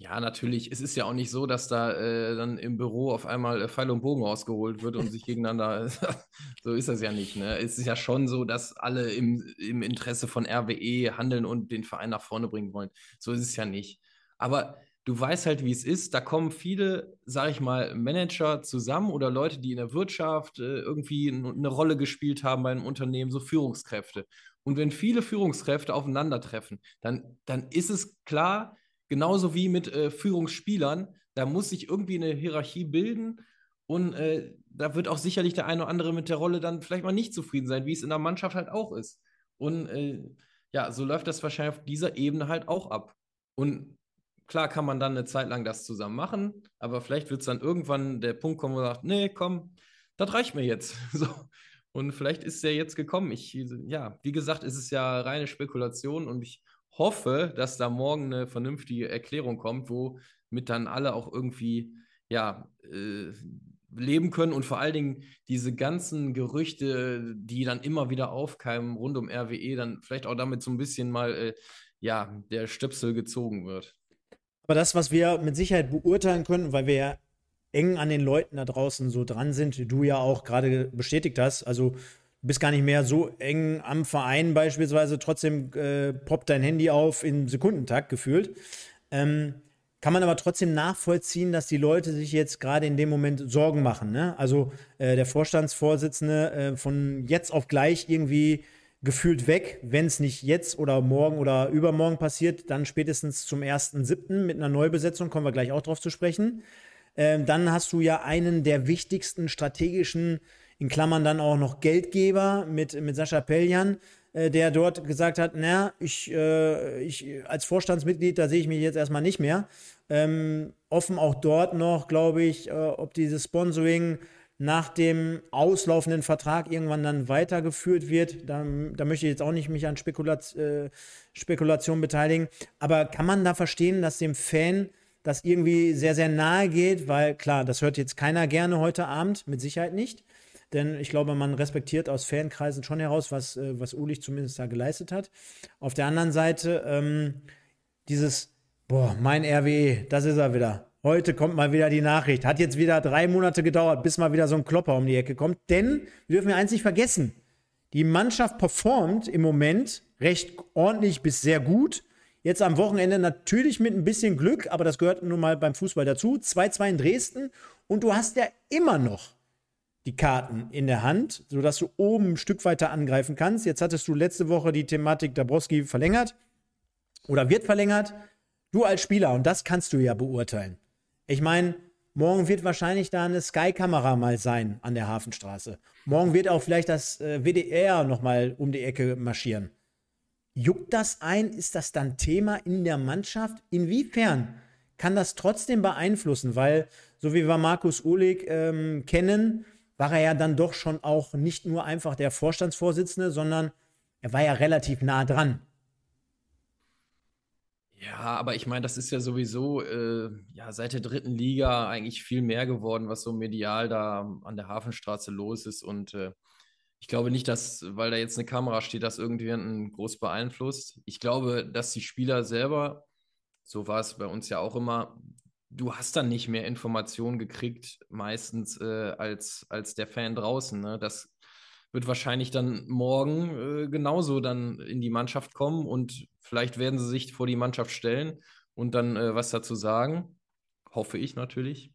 Ja, natürlich. Es ist ja auch nicht so, dass da äh, dann im Büro auf einmal äh, Pfeil und Bogen rausgeholt wird und sich gegeneinander. [laughs] so ist das ja nicht. Ne? Es ist ja schon so, dass alle im, im Interesse von RWE handeln und den Verein nach vorne bringen wollen. So ist es ja nicht. Aber du weißt halt, wie es ist. Da kommen viele, sag ich mal, Manager zusammen oder Leute, die in der Wirtschaft äh, irgendwie eine Rolle gespielt haben bei einem Unternehmen, so Führungskräfte. Und wenn viele Führungskräfte aufeinandertreffen, dann, dann ist es klar, Genauso wie mit äh, Führungsspielern. Da muss sich irgendwie eine Hierarchie bilden. Und äh, da wird auch sicherlich der eine oder andere mit der Rolle dann vielleicht mal nicht zufrieden sein, wie es in der Mannschaft halt auch ist. Und äh, ja, so läuft das wahrscheinlich auf dieser Ebene halt auch ab. Und klar kann man dann eine Zeit lang das zusammen machen, aber vielleicht wird es dann irgendwann der Punkt kommen, wo man sagt, nee, komm, das reicht mir jetzt. [laughs] so. Und vielleicht ist der jetzt gekommen. Ich, ja, wie gesagt, ist es ja reine Spekulation und ich hoffe, dass da morgen eine vernünftige Erklärung kommt, wo mit dann alle auch irgendwie, ja, äh, leben können und vor allen Dingen diese ganzen Gerüchte, die dann immer wieder aufkeimen rund um RWE, dann vielleicht auch damit so ein bisschen mal, äh, ja, der Stöpsel gezogen wird. Aber das, was wir mit Sicherheit beurteilen können, weil wir ja eng an den Leuten da draußen so dran sind, du ja auch gerade bestätigt hast, also bist gar nicht mehr so eng am Verein beispielsweise, trotzdem äh, poppt dein Handy auf im Sekundentakt gefühlt. Ähm, kann man aber trotzdem nachvollziehen, dass die Leute sich jetzt gerade in dem Moment Sorgen machen. Ne? Also äh, der Vorstandsvorsitzende äh, von jetzt auf gleich irgendwie gefühlt weg, wenn es nicht jetzt oder morgen oder übermorgen passiert, dann spätestens zum 1.7. mit einer Neubesetzung, kommen wir gleich auch drauf zu sprechen. Ähm, dann hast du ja einen der wichtigsten strategischen in Klammern dann auch noch Geldgeber mit, mit Sascha Pelljan, äh, der dort gesagt hat, na, ich, äh, ich als Vorstandsmitglied, da sehe ich mich jetzt erstmal nicht mehr. Ähm, offen auch dort noch, glaube ich, äh, ob dieses Sponsoring nach dem auslaufenden Vertrag irgendwann dann weitergeführt wird. Da, da möchte ich jetzt auch nicht mich an Spekulat, äh, Spekulation beteiligen. Aber kann man da verstehen, dass dem Fan das irgendwie sehr, sehr nahe geht? Weil klar, das hört jetzt keiner gerne heute Abend, mit Sicherheit nicht. Denn ich glaube, man respektiert aus Fankreisen schon heraus, was, äh, was Ulich zumindest da geleistet hat. Auf der anderen Seite, ähm, dieses, boah, mein RWE, das ist er wieder Heute kommt mal wieder die Nachricht. Hat jetzt wieder drei Monate gedauert, bis mal wieder so ein Klopper um die Ecke kommt. Denn wir dürfen ja eins nicht vergessen. Die Mannschaft performt im Moment recht ordentlich bis sehr gut. Jetzt am Wochenende natürlich mit ein bisschen Glück, aber das gehört nun mal beim Fußball dazu. 2-2 in Dresden und du hast ja immer noch die Karten in der Hand, sodass du oben ein Stück weiter angreifen kannst. Jetzt hattest du letzte Woche die Thematik Dabrowski verlängert oder wird verlängert. Du als Spieler, und das kannst du ja beurteilen. Ich meine, morgen wird wahrscheinlich da eine Sky-Kamera mal sein an der Hafenstraße. Morgen wird auch vielleicht das äh, WDR nochmal um die Ecke marschieren. Juckt das ein? Ist das dann Thema in der Mannschaft? Inwiefern kann das trotzdem beeinflussen? Weil, so wie wir Markus Uhlig ähm, kennen, war er ja dann doch schon auch nicht nur einfach der Vorstandsvorsitzende, sondern er war ja relativ nah dran ja, aber ich meine, das ist ja sowieso äh, ja, seit der dritten Liga eigentlich viel mehr geworden, was so medial da an der Hafenstraße los ist. Und äh, ich glaube nicht, dass, weil da jetzt eine Kamera steht, das irgendjemanden groß beeinflusst. Ich glaube, dass die Spieler selber, so war es bei uns ja auch immer, du hast dann nicht mehr Informationen gekriegt, meistens äh, als, als der Fan draußen. Ne? Das wird wahrscheinlich dann morgen äh, genauso dann in die Mannschaft kommen und vielleicht werden sie sich vor die Mannschaft stellen und dann äh, was dazu sagen. Hoffe ich natürlich.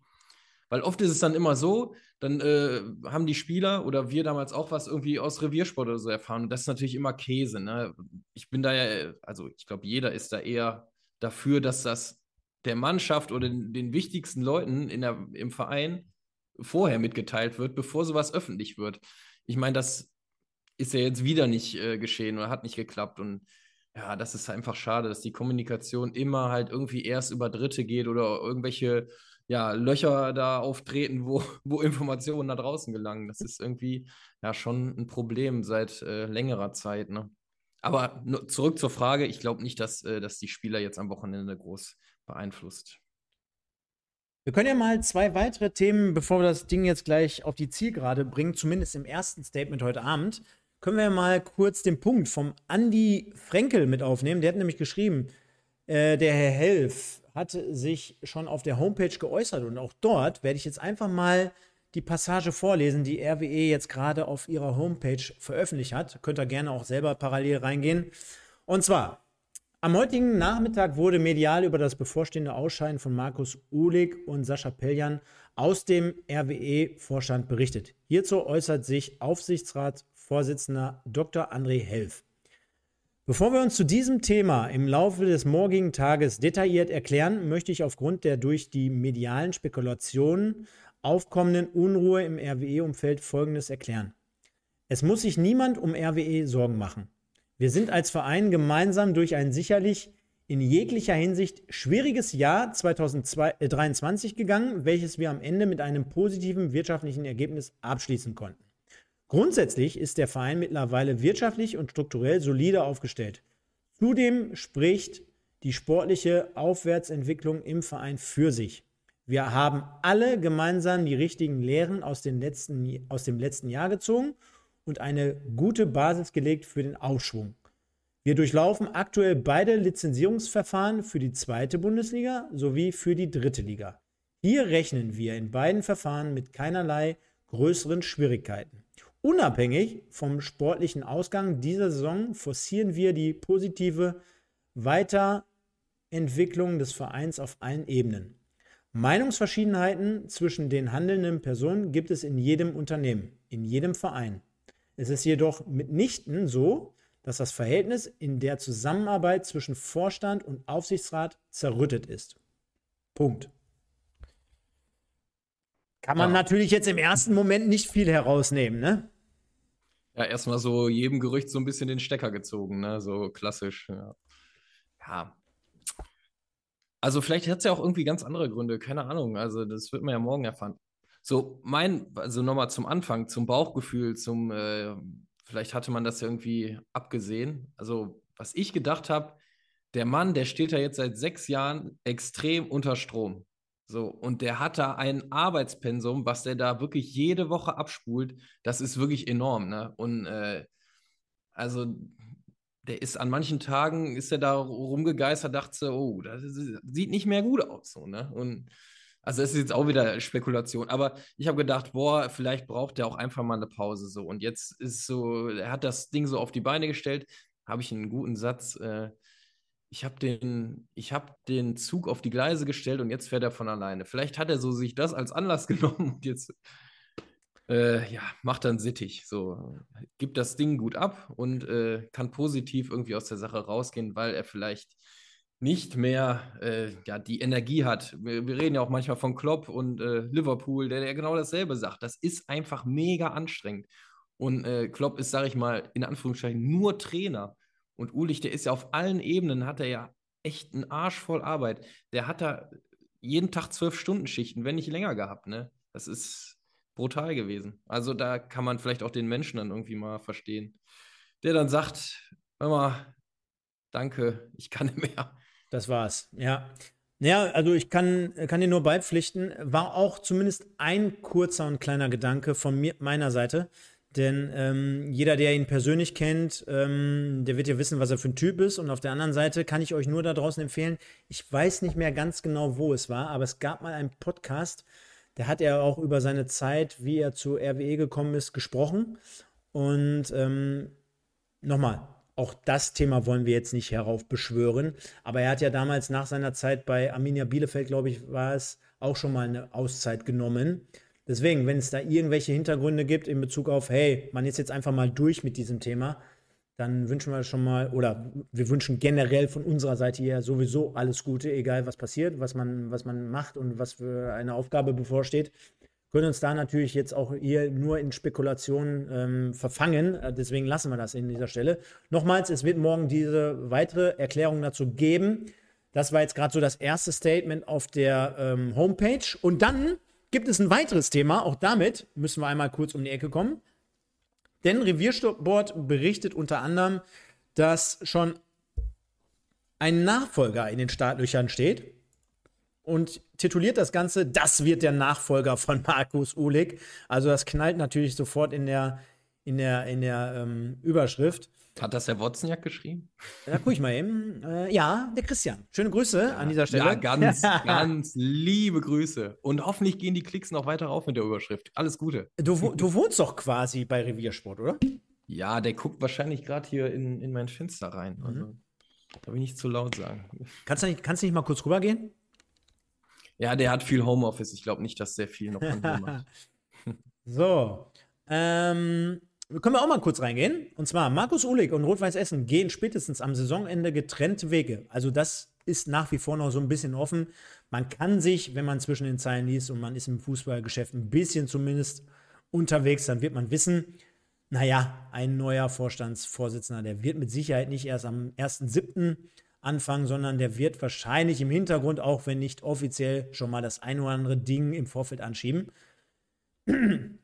Weil oft ist es dann immer so, dann äh, haben die Spieler oder wir damals auch was irgendwie aus Reviersport oder so erfahren. Und das ist natürlich immer Käse. Ne? Ich bin da ja, also ich glaube, jeder ist da eher dafür, dass das der Mannschaft oder den, den wichtigsten Leuten in der, im Verein vorher mitgeteilt wird, bevor sowas öffentlich wird ich meine, das ist ja jetzt wieder nicht äh, geschehen oder hat nicht geklappt. Und ja, das ist einfach schade, dass die Kommunikation immer halt irgendwie erst über Dritte geht oder irgendwelche ja, Löcher da auftreten, wo, [laughs] wo Informationen nach draußen gelangen. Das ist irgendwie ja schon ein Problem seit äh, längerer Zeit. Ne? Aber zurück zur Frage, ich glaube nicht, dass, äh, dass die Spieler jetzt am Wochenende groß beeinflusst. Wir können ja mal zwei weitere Themen, bevor wir das Ding jetzt gleich auf die Zielgerade bringen, zumindest im ersten Statement heute Abend, können wir mal kurz den Punkt vom Andy Frenkel mit aufnehmen. Der hat nämlich geschrieben, äh, der Herr Helf hat sich schon auf der Homepage geäußert und auch dort werde ich jetzt einfach mal die Passage vorlesen, die RWE jetzt gerade auf ihrer Homepage veröffentlicht hat. Könnt ihr gerne auch selber parallel reingehen. Und zwar, am heutigen Nachmittag wurde medial über das bevorstehende Ausscheiden von Markus Uhlig und Sascha Pelljan aus dem RWE-Vorstand berichtet. Hierzu äußert sich Aufsichtsratsvorsitzender Dr. André Helf. Bevor wir uns zu diesem Thema im Laufe des morgigen Tages detailliert erklären, möchte ich aufgrund der durch die medialen Spekulationen aufkommenden Unruhe im RWE-Umfeld Folgendes erklären. Es muss sich niemand um RWE Sorgen machen. Wir sind als Verein gemeinsam durch ein sicherlich in jeglicher Hinsicht schwieriges Jahr 2023 gegangen, welches wir am Ende mit einem positiven wirtschaftlichen Ergebnis abschließen konnten. Grundsätzlich ist der Verein mittlerweile wirtschaftlich und strukturell solide aufgestellt. Zudem spricht die sportliche Aufwärtsentwicklung im Verein für sich. Wir haben alle gemeinsam die richtigen Lehren aus, letzten, aus dem letzten Jahr gezogen und eine gute Basis gelegt für den Aufschwung. Wir durchlaufen aktuell beide Lizenzierungsverfahren für die zweite Bundesliga sowie für die dritte Liga. Hier rechnen wir in beiden Verfahren mit keinerlei größeren Schwierigkeiten. Unabhängig vom sportlichen Ausgang dieser Saison forcieren wir die positive Weiterentwicklung des Vereins auf allen Ebenen. Meinungsverschiedenheiten zwischen den handelnden Personen gibt es in jedem Unternehmen, in jedem Verein. Es ist jedoch mitnichten so, dass das Verhältnis in der Zusammenarbeit zwischen Vorstand und Aufsichtsrat zerrüttet ist. Punkt. Kann man ja. natürlich jetzt im ersten Moment nicht viel herausnehmen, ne? Ja, erstmal so jedem Gerücht so ein bisschen den Stecker gezogen, ne? So klassisch. Ja. ja. Also vielleicht hat es ja auch irgendwie ganz andere Gründe, keine Ahnung. Also das wird man ja morgen erfahren. So, mein, also nochmal zum Anfang, zum Bauchgefühl, zum, äh, vielleicht hatte man das ja irgendwie abgesehen. Also, was ich gedacht habe, der Mann, der steht da jetzt seit sechs Jahren extrem unter Strom. So, und der hat da ein Arbeitspensum, was der da wirklich jede Woche abspult. Das ist wirklich enorm, ne? Und äh, also der ist an manchen Tagen, ist er da rumgegeistert, dachte so, oh, das sieht nicht mehr gut aus, so, ne? Und also es ist jetzt auch wieder Spekulation, aber ich habe gedacht, boah, vielleicht braucht er auch einfach mal eine Pause so. Und jetzt ist so, er hat das Ding so auf die Beine gestellt, habe ich einen guten Satz. Äh, ich habe den, hab den Zug auf die Gleise gestellt und jetzt fährt er von alleine. Vielleicht hat er so sich das als Anlass [laughs] genommen und jetzt äh, ja, macht dann sittig. So, gibt das Ding gut ab und äh, kann positiv irgendwie aus der Sache rausgehen, weil er vielleicht nicht mehr äh, ja, die Energie hat. Wir, wir, reden ja auch manchmal von Klopp und äh, Liverpool, der, der genau dasselbe sagt. Das ist einfach mega anstrengend. Und äh, Klopp ist, sage ich mal, in Anführungszeichen nur Trainer. Und Ulich, der ist ja auf allen Ebenen, hat er ja echt einen Arsch voll Arbeit. Der hat da jeden Tag zwölf Stunden Schichten, wenn nicht länger gehabt. Ne? Das ist brutal gewesen. Also da kann man vielleicht auch den Menschen dann irgendwie mal verstehen, der dann sagt, hör mal, danke, ich kann nicht mehr. Das war's, ja. Ja, also ich kann, kann dir nur beipflichten, war auch zumindest ein kurzer und kleiner Gedanke von mir, meiner Seite. Denn ähm, jeder, der ihn persönlich kennt, ähm, der wird ja wissen, was er für ein Typ ist. Und auf der anderen Seite kann ich euch nur da draußen empfehlen, ich weiß nicht mehr ganz genau, wo es war, aber es gab mal einen Podcast, der hat er auch über seine Zeit, wie er zu RWE gekommen ist, gesprochen. Und ähm, nochmal, auch das Thema wollen wir jetzt nicht heraufbeschwören. Aber er hat ja damals nach seiner Zeit bei Arminia Bielefeld, glaube ich, war es, auch schon mal eine Auszeit genommen. Deswegen, wenn es da irgendwelche Hintergründe gibt in Bezug auf, hey, man ist jetzt einfach mal durch mit diesem Thema, dann wünschen wir schon mal, oder wir wünschen generell von unserer Seite hier sowieso alles Gute, egal was passiert, was man, was man macht und was für eine Aufgabe bevorsteht. Können uns da natürlich jetzt auch hier nur in Spekulationen ähm, verfangen. Äh, deswegen lassen wir das in dieser Stelle. Nochmals, es wird morgen diese weitere Erklärung dazu geben. Das war jetzt gerade so das erste Statement auf der ähm, Homepage. Und dann gibt es ein weiteres Thema. Auch damit müssen wir einmal kurz um die Ecke kommen. Denn Reviersport berichtet unter anderem, dass schon ein Nachfolger in den Startlöchern steht und tituliert das Ganze, das wird der Nachfolger von Markus Ulig. Also das knallt natürlich sofort in der, in der, in der ähm, Überschrift. Hat das der Wozniak geschrieben? Da guck ich mal eben. Äh, ja, der Christian. Schöne Grüße ja, an dieser Stelle. Ja, ganz, [laughs] ganz liebe Grüße. Und hoffentlich gehen die Klicks noch weiter auf mit der Überschrift. Alles Gute. Du, du wohnst doch quasi bei Reviersport, oder? Ja, der guckt wahrscheinlich gerade hier in, in mein Fenster rein. Mhm. Also, darf ich nicht zu laut sagen. Kannst du nicht, kannst du nicht mal kurz rübergehen? Ja, der hat viel Homeoffice. Ich glaube nicht, dass der viel noch von hier macht. [laughs] so. Ähm, können wir auch mal kurz reingehen. Und zwar, Markus Uhlig und Rot-Weiß Essen gehen spätestens am Saisonende getrennte Wege. Also das ist nach wie vor noch so ein bisschen offen. Man kann sich, wenn man zwischen den Zeilen liest und man ist im Fußballgeschäft ein bisschen zumindest unterwegs, dann wird man wissen, naja, ein neuer Vorstandsvorsitzender, der wird mit Sicherheit nicht erst am 1.7. anfangen, sondern der wird wahrscheinlich im Hintergrund, auch wenn nicht offiziell, schon mal das ein oder andere Ding im Vorfeld anschieben [clears throat]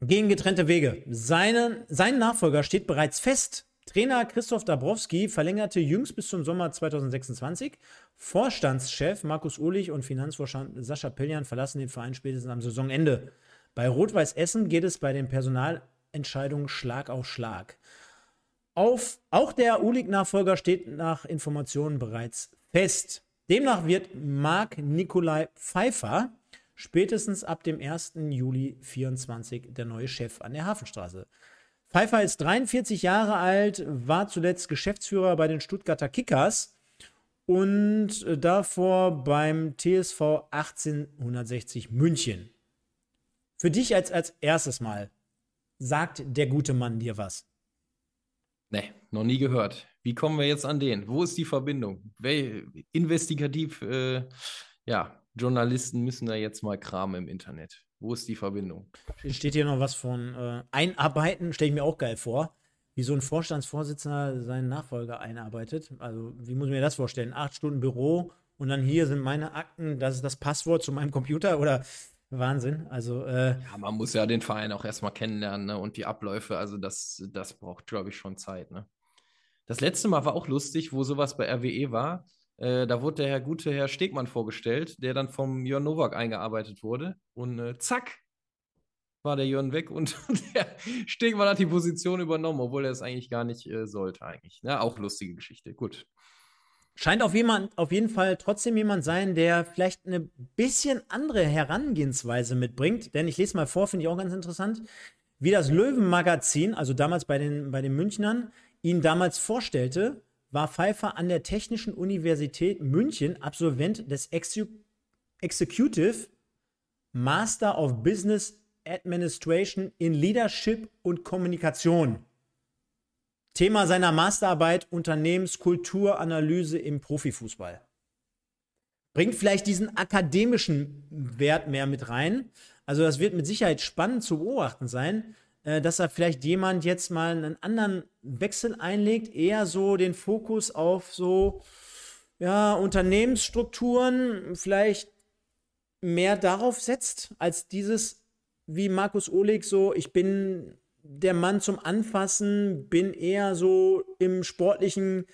gehen getrennte Wege. Seine, sein Nachfolger steht bereits fest. Trainer Christoph Dabrowski verlängerte jüngst bis zum Sommer 2026. Vorstandschef Markus Uhlich und Finanzvorstand Sascha Piljan verlassen den Verein spätestens am Saisonende. Bei Rot-Weiß Essen geht es bei den Personalentscheidungen Schlag auf Schlag. Auf, auch der Uhlig-Nachfolger steht nach Informationen bereits fest. Demnach wird Marc Nikolai Pfeiffer spätestens ab dem 1. Juli 24 der neue Chef an der Hafenstraße. Pfeiffer ist 43 Jahre alt, war zuletzt Geschäftsführer bei den Stuttgarter Kickers und davor beim TSV 1860 München. Für dich als, als erstes Mal, sagt der gute Mann dir was? Nee, noch nie gehört. Wie kommen wir jetzt an den? Wo ist die Verbindung? Wel investigativ, äh, ja, Journalisten müssen da jetzt mal kramen im Internet. Wo ist die Verbindung? Steht hier noch was von äh, Einarbeiten, stelle ich mir auch geil vor. Wie so ein Vorstandsvorsitzender seinen Nachfolger einarbeitet. Also, wie muss ich mir das vorstellen? Acht Stunden Büro und dann hier sind meine Akten, das ist das Passwort zu meinem Computer oder Wahnsinn. Also, äh, ja, man muss ja den Verein auch erstmal kennenlernen ne? und die Abläufe. Also, das, das braucht, glaube ich, schon Zeit. Ne? Das letzte Mal war auch lustig, wo sowas bei RWE war. Äh, da wurde der Herr gute Herr Stegmann vorgestellt, der dann vom Jörn Nowak eingearbeitet wurde. Und äh, zack, war der Jörn weg und [laughs] der Stegmann hat die Position übernommen, obwohl er es eigentlich gar nicht äh, sollte, eigentlich. Ja, auch lustige Geschichte. Gut. Scheint auf, jemand, auf jeden Fall trotzdem jemand sein, der vielleicht eine bisschen andere Herangehensweise mitbringt. Denn ich lese mal vor, finde ich auch ganz interessant, wie das Löwenmagazin, also damals bei den, bei den Münchnern, ihn damals vorstellte, war Pfeiffer an der Technischen Universität München Absolvent des Exu Executive Master of Business Administration in Leadership und Kommunikation. Thema seiner Masterarbeit Unternehmenskulturanalyse im Profifußball. Bringt vielleicht diesen akademischen Wert mehr mit rein. Also das wird mit Sicherheit spannend zu beobachten sein, äh, dass da vielleicht jemand jetzt mal einen anderen Wechsel einlegt, eher so den Fokus auf so ja, Unternehmensstrukturen, vielleicht mehr darauf setzt, als dieses, wie Markus Oleg, so, ich bin der Mann zum Anfassen, bin eher so im sportlichen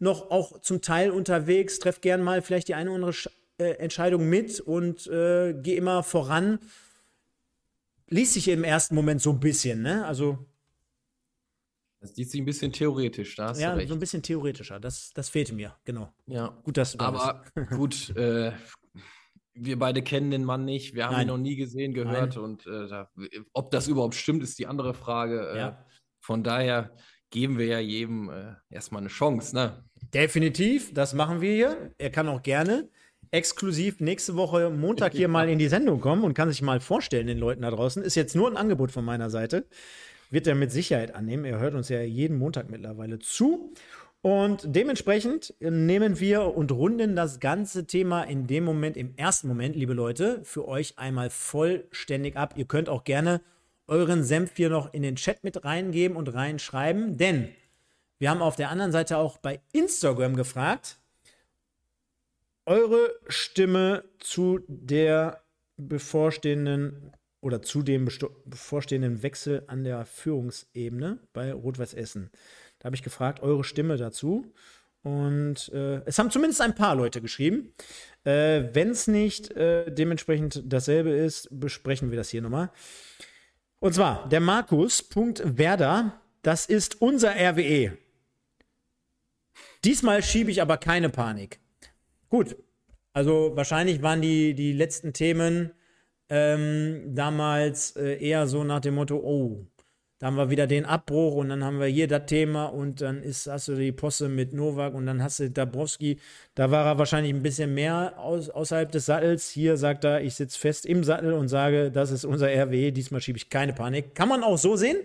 noch auch zum Teil unterwegs, treffe gern mal vielleicht die eine oder andere äh, Entscheidung mit und äh, gehe immer voran liest sich im ersten Moment so ein bisschen, ne? Also. Das liest sich ein bisschen theoretisch, da hast ja, du recht. so ein bisschen theoretischer. Das, das fehlte mir, genau. Ja. Gut, dass du da Aber gut, äh, wir beide kennen den Mann nicht, wir haben Nein. ihn noch nie gesehen, gehört Nein. und äh, ob das überhaupt stimmt, ist die andere Frage. Äh, Ja. Von daher geben wir ja jedem äh, erstmal eine Chance, ne? Definitiv, das machen wir hier. Er kann auch gerne exklusiv nächste Woche Montag hier mal in die Sendung kommen und kann sich mal vorstellen den Leuten da draußen. Ist jetzt nur ein Angebot von meiner Seite. Wird er mit Sicherheit annehmen. Er hört uns ja jeden Montag mittlerweile zu. Und dementsprechend nehmen wir und runden das ganze Thema in dem Moment, im ersten Moment, liebe Leute, für euch einmal vollständig ab. Ihr könnt auch gerne euren Senf hier noch in den Chat mit reingeben und reinschreiben, denn wir haben auf der anderen Seite auch bei Instagram gefragt, eure Stimme zu der bevorstehenden oder zu dem bevorstehenden Wechsel an der Führungsebene bei Rot-Weiß Essen. Da habe ich gefragt, eure Stimme dazu. Und äh, es haben zumindest ein paar Leute geschrieben. Äh, Wenn es nicht äh, dementsprechend dasselbe ist, besprechen wir das hier nochmal. Und zwar der Markus.werder, das ist unser RWE. Diesmal schiebe ich aber keine Panik. Gut, also wahrscheinlich waren die, die letzten Themen ähm, damals äh, eher so nach dem Motto, oh, da haben wir wieder den Abbruch und dann haben wir hier das Thema und dann ist, hast du die Posse mit Novak und dann hast du Dabrowski. Da war er wahrscheinlich ein bisschen mehr aus, außerhalb des Sattels. Hier sagt er, ich sitze fest im Sattel und sage, das ist unser RWE, diesmal schiebe ich keine Panik. Kann man auch so sehen.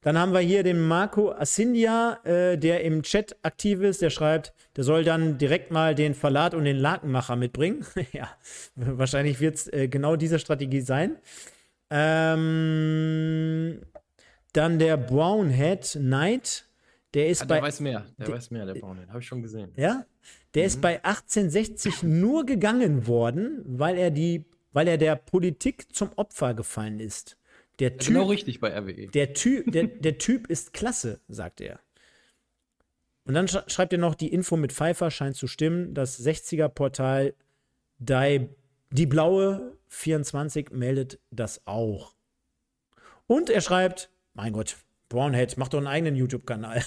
Dann haben wir hier den Marco Asindia, äh, der im Chat aktiv ist. Der schreibt, der soll dann direkt mal den Verlat und den Lakenmacher mitbringen. [laughs] ja, wahrscheinlich wird es äh, genau diese Strategie sein. Ähm, dann der Brownhead Knight, der ist Ah, bei. der weiß mehr, der weiß mehr, der Braunhead. Habe ich schon gesehen. Ja, der ist bei 1860 nur gegangen worden, weil er die, weil er der Politik zum Opfer gefallen ist. Der Typ, Genau richtig bei RWE. der Typ, der, der Typ ist klasse, sagt er. Und dann sch schreibt er noch, die Info mit Pfeiffer scheint zu stimmen. Das 60er-Portal die, die blaue 24 meldet das auch. Und er schreibt, mein Gott, Brownhead, mach doch einen eigenen YouTube-Kanal.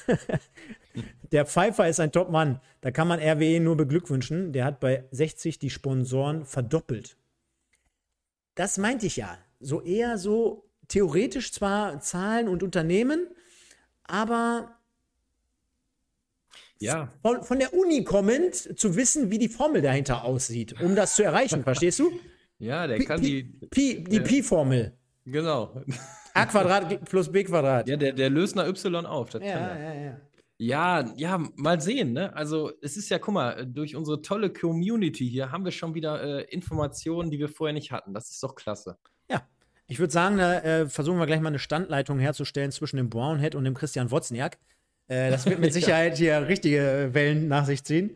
[laughs] Der Pfeiffer ist ein Top-Mann. Da kann man RWE nur beglückwünschen. Der hat bei 60 die Sponsoren verdoppelt. Das meinte ich ja. So eher so theoretisch zwar Zahlen und Unternehmen, aber Ja, von, von der Uni kommend zu wissen, wie die Formel dahinter aussieht, um das zu erreichen. Verstehst du? ja, der Pi, kann die. Pi, die Ja. Pi-Formel. Genau. A Quadrat plus B Quadrat. Ja, der, der löst nach Y auf. Das kann ja, ja, ja. Ja, ja, mal sehen, ne? Also, es ist ja, guck mal, durch unsere tolle Community hier haben wir schon wieder äh, Informationen, die wir vorher nicht hatten. Das ist doch klasse. Ich würde sagen, da äh, versuchen wir gleich mal eine Standleitung herzustellen zwischen dem Brownhead und dem Christian Wozniak. Äh, das wird mit [laughs] Sicherheit hier richtige Wellen nach sich ziehen.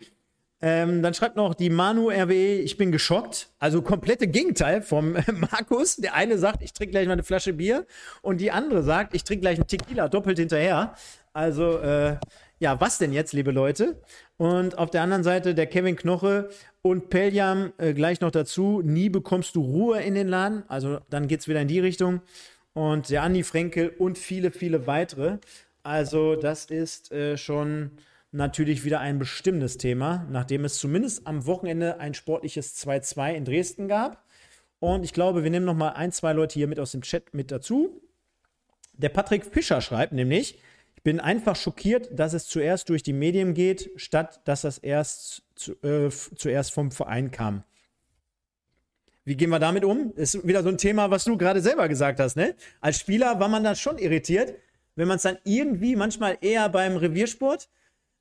Ähm, dann schreibt noch die Manu RWE, ich bin geschockt. Also komplette Gegenteil vom [laughs] Markus. Der eine sagt, ich trinke gleich mal eine Flasche Bier und die andere sagt, ich trinke gleich einen Tequila doppelt hinterher. Also, äh, ja, was denn jetzt, liebe Leute? Und auf der anderen Seite der Kevin Knoche und Peljam äh, gleich noch dazu. Nie bekommst du Ruhe in den Laden. Also dann geht es wieder in die Richtung. Und der Andi Frenkel und viele, viele weitere. Also das ist äh, schon natürlich wieder ein bestimmendes Thema, nachdem es zumindest am Wochenende ein sportliches 2-2 in Dresden gab. Und ich glaube, wir nehmen noch mal ein, zwei Leute hier mit aus dem Chat mit dazu. Der Patrick Fischer schreibt nämlich, ich bin einfach schockiert, dass es zuerst durch die Medien geht, statt dass das erst zu, äh, zuerst vom Verein kam. Wie gehen wir damit um? Ist wieder so ein Thema, was du gerade selber gesagt hast, ne? Als Spieler war man da schon irritiert, wenn man es dann irgendwie manchmal eher beim Reviersport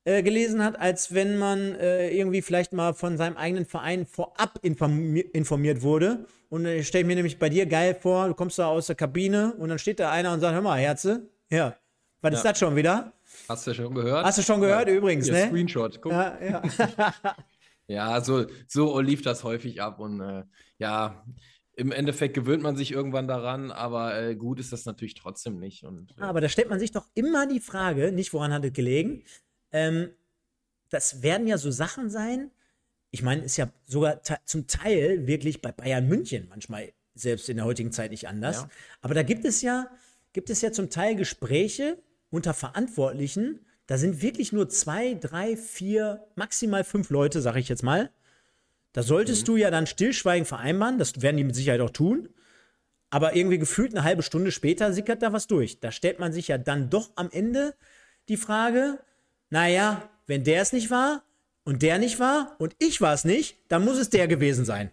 äh, gelesen hat, als wenn man äh, irgendwie vielleicht mal von seinem eigenen Verein vorab informi informiert wurde. Und ich stelle mir nämlich bei dir geil vor, du kommst da aus der Kabine und dann steht da einer und sagt, hör mal, Herze, ja, was ja. ist das schon wieder? Hast du schon gehört? Hast du schon gehört, ja. übrigens, Hier, ne? Screenshot, guck. Ja, ja. [laughs] ja, so, so lief das häufig ab und äh, ja, im Endeffekt gewöhnt man sich irgendwann daran, aber äh, gut ist das natürlich trotzdem nicht. Und, äh aber da stellt man sich doch immer die Frage, nicht woran hat es gelegen, ähm, das werden ja so Sachen sein. Ich meine, ist ja sogar zum Teil wirklich bei Bayern München manchmal selbst in der heutigen Zeit nicht anders. Ja. Aber da gibt es ja, gibt es ja zum Teil Gespräche unter Verantwortlichen. Da sind wirklich nur zwei, drei, vier, maximal fünf Leute, sag ich jetzt mal. Da solltest mhm. du ja dann stillschweigen vereinbaren. Das werden die mit Sicherheit auch tun. Aber irgendwie gefühlt eine halbe Stunde später sickert da was durch. Da stellt man sich ja dann doch am Ende die Frage, naja, wenn der es nicht war und der nicht war und ich war es nicht, dann muss es der gewesen sein.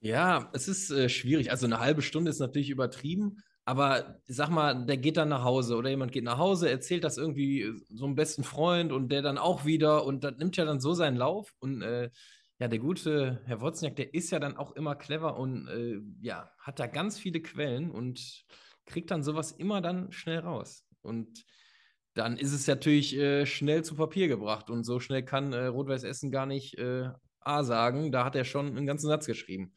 Ja, es ist äh, schwierig. Also eine halbe Stunde ist natürlich übertrieben, aber sag mal, der geht dann nach Hause oder jemand geht nach Hause, erzählt das irgendwie so einem besten Freund und der dann auch wieder und das nimmt ja dann so seinen Lauf und äh, ja, der gute Herr Wozniak, der ist ja dann auch immer clever und äh, ja, hat da ganz viele Quellen und kriegt dann sowas immer dann schnell raus. Und dann ist es natürlich äh, schnell zu Papier gebracht. Und so schnell kann äh, Rot-Weiß Essen gar nicht äh, A sagen. Da hat er schon einen ganzen Satz geschrieben.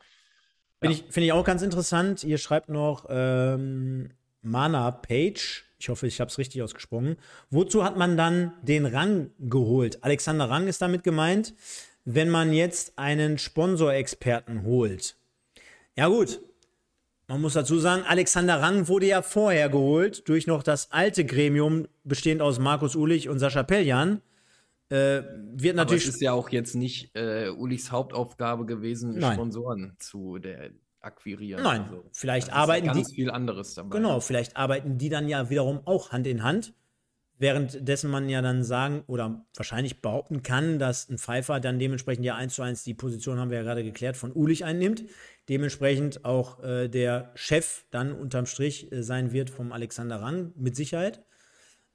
Finde ja. ich, find ich auch ganz interessant. Ihr schreibt noch ähm, Mana Page. Ich hoffe, ich habe es richtig ausgesprochen. Wozu hat man dann den Rang geholt? Alexander Rang ist damit gemeint, wenn man jetzt einen Sponsorexperten holt. Ja, gut, man muss dazu sagen, Alexander Rang wurde ja vorher geholt durch noch das alte Gremium, bestehend aus Markus Ulich und Sascha Pelljan. Äh, wird natürlich. Aber es ist ja auch jetzt nicht äh, Ulichs Hauptaufgabe gewesen, Nein. Sponsoren zu der akquirieren. Nein, also, vielleicht arbeiten ja ganz die. viel anderes dabei. Genau, vielleicht arbeiten die dann ja wiederum auch Hand in Hand. Währenddessen man ja dann sagen oder wahrscheinlich behaupten kann, dass ein Pfeiffer dann dementsprechend ja eins zu eins die Position, haben wir ja gerade geklärt, von Ulich einnimmt dementsprechend auch äh, der Chef dann unterm Strich äh, sein wird vom Alexander Rang, mit Sicherheit.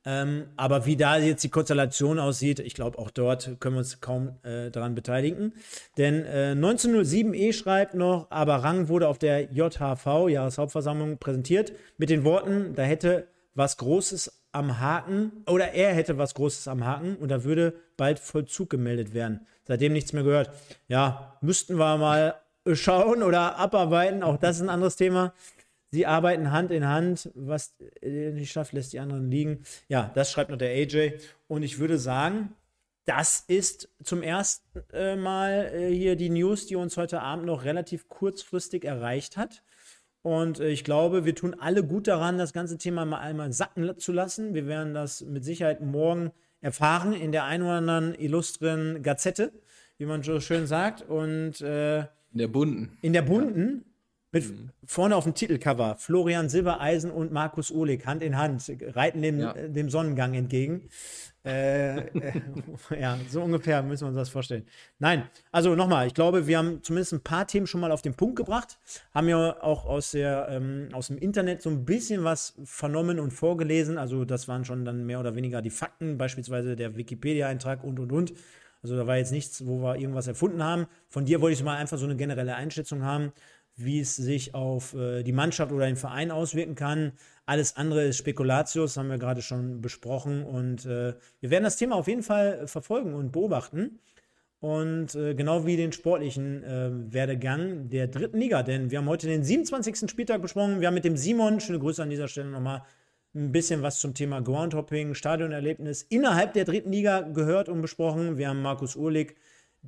Ähm, aber wie da jetzt die Konstellation aussieht, ich glaube, auch dort können wir uns kaum äh, daran beteiligen. Denn äh, 1907e schreibt noch, aber Rang wurde auf der JHV, Jahreshauptversammlung, präsentiert mit den Worten, da hätte was Großes am Haken oder er hätte was Großes am Haken und da würde bald Vollzug gemeldet werden. Seitdem nichts mehr gehört. Ja, müssten wir mal schauen oder abarbeiten. Auch das ist ein anderes Thema. Sie arbeiten Hand in Hand. Was nicht schafft, lässt die anderen liegen. Ja, das schreibt noch der AJ. Und ich würde sagen, das ist zum ersten äh, Mal äh, hier die News, die uns heute Abend noch relativ kurzfristig erreicht hat. Und äh, ich glaube, wir tun alle gut daran, das ganze Thema mal einmal sacken zu lassen. Wir werden das mit Sicherheit morgen erfahren in der ein oder anderen illustren Gazette, wie man so schön sagt. Und äh, in der bunten. In der bunten. Mit mhm. vorne auf dem Titelcover Florian Silbereisen und Markus Ohlig Hand in Hand reiten dem, ja. dem Sonnengang entgegen. Äh, äh, [laughs] ja, so ungefähr müssen wir uns das vorstellen. Nein, also nochmal, ich glaube, wir haben zumindest ein paar Themen schon mal auf den Punkt gebracht, haben ja auch aus, der, ähm, aus dem Internet so ein bisschen was vernommen und vorgelesen. Also das waren schon dann mehr oder weniger die Fakten, beispielsweise der Wikipedia-Eintrag und und und. Also da war jetzt nichts, wo wir irgendwas erfunden haben. Von dir wollte ich mal einfach so eine generelle Einschätzung haben. wie es sich auf äh, die Mannschaft oder den Verein auswirken kann. Alles andere ist Spekulatius, haben wir gerade schon besprochen. Und äh, wir werden das Thema auf jeden Fall verfolgen und beobachten. Und äh, genau wie den sportlichen äh, Werdegang der dritten Liga. Denn wir haben heute den 27. Spieltag besprochen. Wir haben mit dem Simon, schöne Grüße an dieser Stelle nochmal, ein bisschen was zum Thema Groundhopping, Stadionerlebnis innerhalb der dritten Liga gehört und besprochen. Wir haben Markus Urlik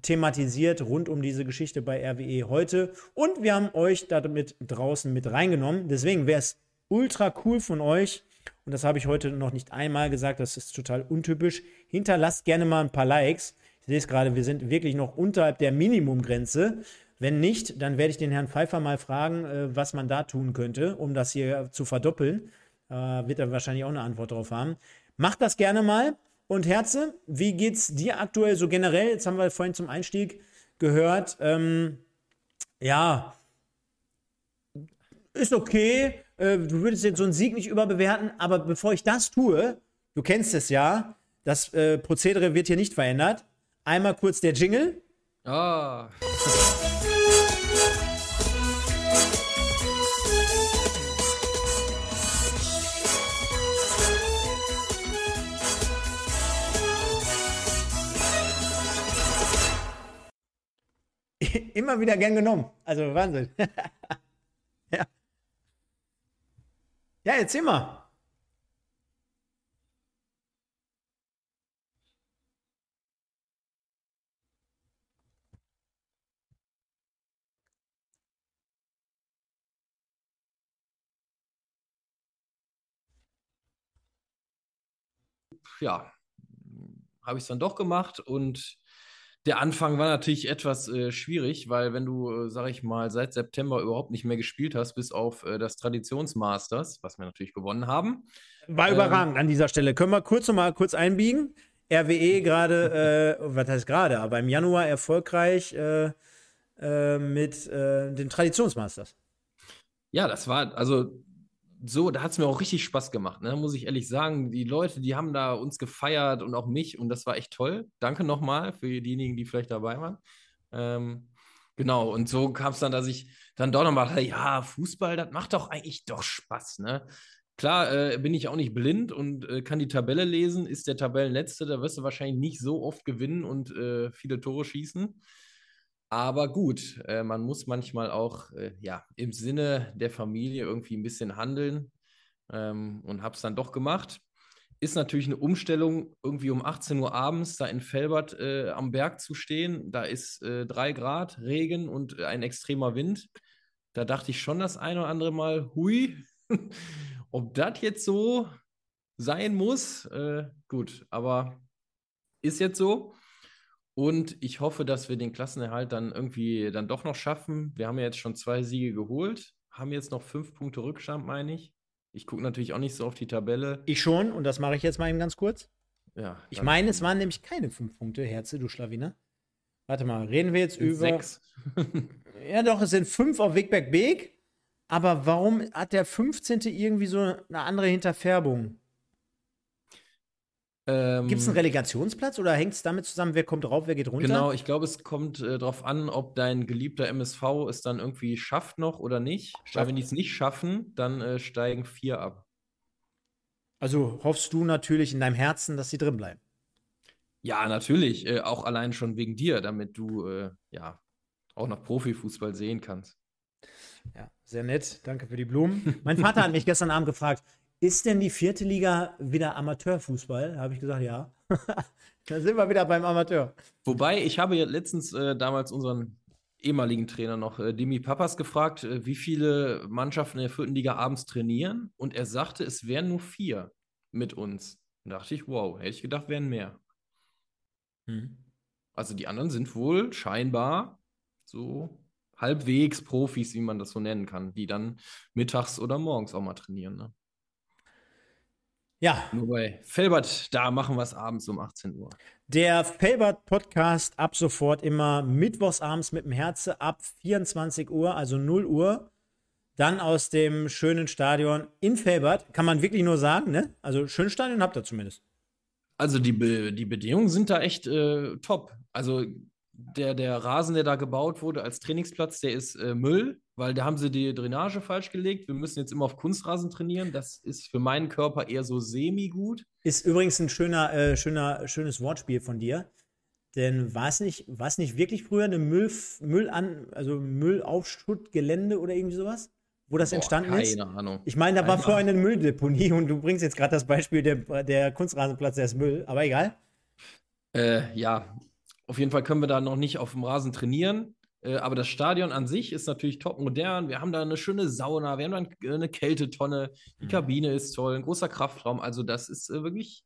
thematisiert rund um diese Geschichte bei RWE heute und wir haben euch damit draußen mit reingenommen. Deswegen wäre es ultra cool von euch, und das habe ich heute noch nicht einmal gesagt, das ist total untypisch. Hinterlasst gerne mal ein paar Likes. Ich sehe es gerade, wir sind wirklich noch unterhalb der Minimumgrenze. Wenn nicht, dann werde ich den Herrn Pfeiffer mal fragen, äh, was man da tun könnte, um das hier zu verdoppeln. Äh, wird er wahrscheinlich auch eine Antwort drauf haben. Macht das gerne mal. Und Herze, wie geht's dir aktuell so generell? Jetzt haben wir vorhin zum Einstieg gehört, ähm, ja, ist okay. Äh, du würdest jetzt so einen Sieg nicht überbewerten, aber bevor ich das tue, du kennst es ja, das äh, Prozedere wird hier nicht verändert. Einmal kurz der Jingle. Ah. [laughs] Immer wieder gern genommen. Also Wahnsinn. [laughs] ja. Ja, erzähl mal. Ja, habe ich es dann doch gemacht und der Anfang war natürlich etwas äh, schwierig, weil wenn du, äh, sag ich mal, seit September überhaupt nicht mehr gespielt hast, bis auf äh, das Traditionsmasters, was wir natürlich gewonnen haben. War ähm, überragend an dieser Stelle. Können wir kurz noch mal kurz einbiegen? RWE gerade, äh, was heißt gerade, aber im Januar erfolgreich äh, äh, mit den Traditionsmasters. Ja, das war, also so, da hat es mir auch richtig Spaß gemacht, ne? muss ich ehrlich sagen. Die Leute, die haben da uns gefeiert und auch mich und das war echt toll. Danke nochmal für diejenigen, die vielleicht dabei waren. Ähm, genau, und so kam es dann, dass ich dann doch nochmal dachte, ja, Fußball, das macht doch eigentlich doch Spaß, ne? Klar äh, bin ich auch nicht blind und äh, kann die Tabelle lesen, ist der Tabellenletzte, da wirst du wahrscheinlich nicht so oft gewinnen und äh, viele Tore schießen. Aber gut, äh, man muss manchmal auch äh, ja, im Sinne der Familie irgendwie ein bisschen handeln ähm, und habe es dann doch gemacht. Ist natürlich eine Umstellung, irgendwie um 18 Uhr abends da in Felbert äh, am Berg zu stehen. Da ist äh, drei Grad, Regen und ein extremer Wind. Da dachte ich schon das ein oder andere Mal, hui, [laughs] ob das jetzt so sein muss. Äh, gut, aber ist jetzt so. Und ich hoffe, dass wir den Klassenerhalt dann irgendwie dann doch noch schaffen. Wir haben ja jetzt schon zwei Siege geholt, haben jetzt noch fünf Punkte Rückstand, meine ich. Ich gucke natürlich auch nicht so auf die Tabelle. Ich schon, und das mache ich jetzt mal eben ganz kurz. Ja. Ich meine, es waren nämlich keine fünf Punkte, Herze, du Schlawiner. Warte mal, reden wir jetzt über. Sechs. [laughs] ja, doch, es sind fünf auf Wegberg Beek. Aber warum hat der 15. irgendwie so eine andere Hinterfärbung? Ähm, Gibt es einen Relegationsplatz oder hängt es damit zusammen, wer kommt drauf, wer geht runter? Genau, ich glaube, es kommt äh, darauf an, ob dein geliebter MSV es dann irgendwie schafft noch oder nicht. Schafft. Weil wenn die es nicht schaffen, dann äh, steigen vier ab. Also hoffst du natürlich in deinem Herzen, dass sie drin bleiben? Ja, natürlich. Äh, auch allein schon wegen dir, damit du äh, ja auch noch Profifußball sehen kannst. Ja, sehr nett. Danke für die Blumen. mein Vater hat mich gestern Abend gefragt, ist denn die vierte Liga wieder Amateurfußball? Habe ich gesagt, ja. [laughs] da sind wir wieder beim Amateur. Wobei, ich habe ja letztens äh, damals unseren ehemaligen Trainer noch, äh, Demi Papas, gefragt, äh, wie viele Mannschaften in der vierten Liga abends trainieren. Und er sagte, es wären nur vier mit uns. Da dachte ich, wow, hätte ich gedacht, wären mehr. Hm. Also die anderen sind wohl scheinbar so halbwegs Profis, wie man das so nennen kann, die dann mittags oder morgens auch mal trainieren. Ne? Ja. Nur bei Felbert, da machen wir es abends um 18 Uhr. Der Felbert-Podcast ab sofort immer mittwochsabends mit dem Herze ab 24 Uhr, also 0 Uhr. Dann aus dem schönen Stadion in Felbert. Kann man wirklich nur sagen, ne? Also, schönes Stadion habt ihr zumindest. Also, die, Be die Bedingungen sind da echt äh, top. Also, der, der Rasen, der da gebaut wurde als Trainingsplatz, der ist äh, Müll, weil da haben sie die Drainage falsch gelegt. Wir müssen jetzt immer auf Kunstrasen trainieren. Das ist für meinen Körper eher so semi-gut. Ist übrigens ein schöner, äh, schöner, schönes Wortspiel von dir. Denn war es nicht, nicht wirklich früher eine Müll, Müll an, also Müllaufschuttgelände oder irgendwie sowas? Wo das Boah, entstanden keine ist? Keine Ahnung. Ich meine, da war vorher eine Mülldeponie und du bringst jetzt gerade das Beispiel der, der Kunstrasenplatz, der ist Müll, aber egal. Äh, ja, auf jeden Fall können wir da noch nicht auf dem Rasen trainieren. Äh, aber das Stadion an sich ist natürlich top modern. Wir haben da eine schöne Sauna, wir haben da eine Kältetonne, die mhm. Kabine ist toll, ein großer Kraftraum. Also, das ist äh, wirklich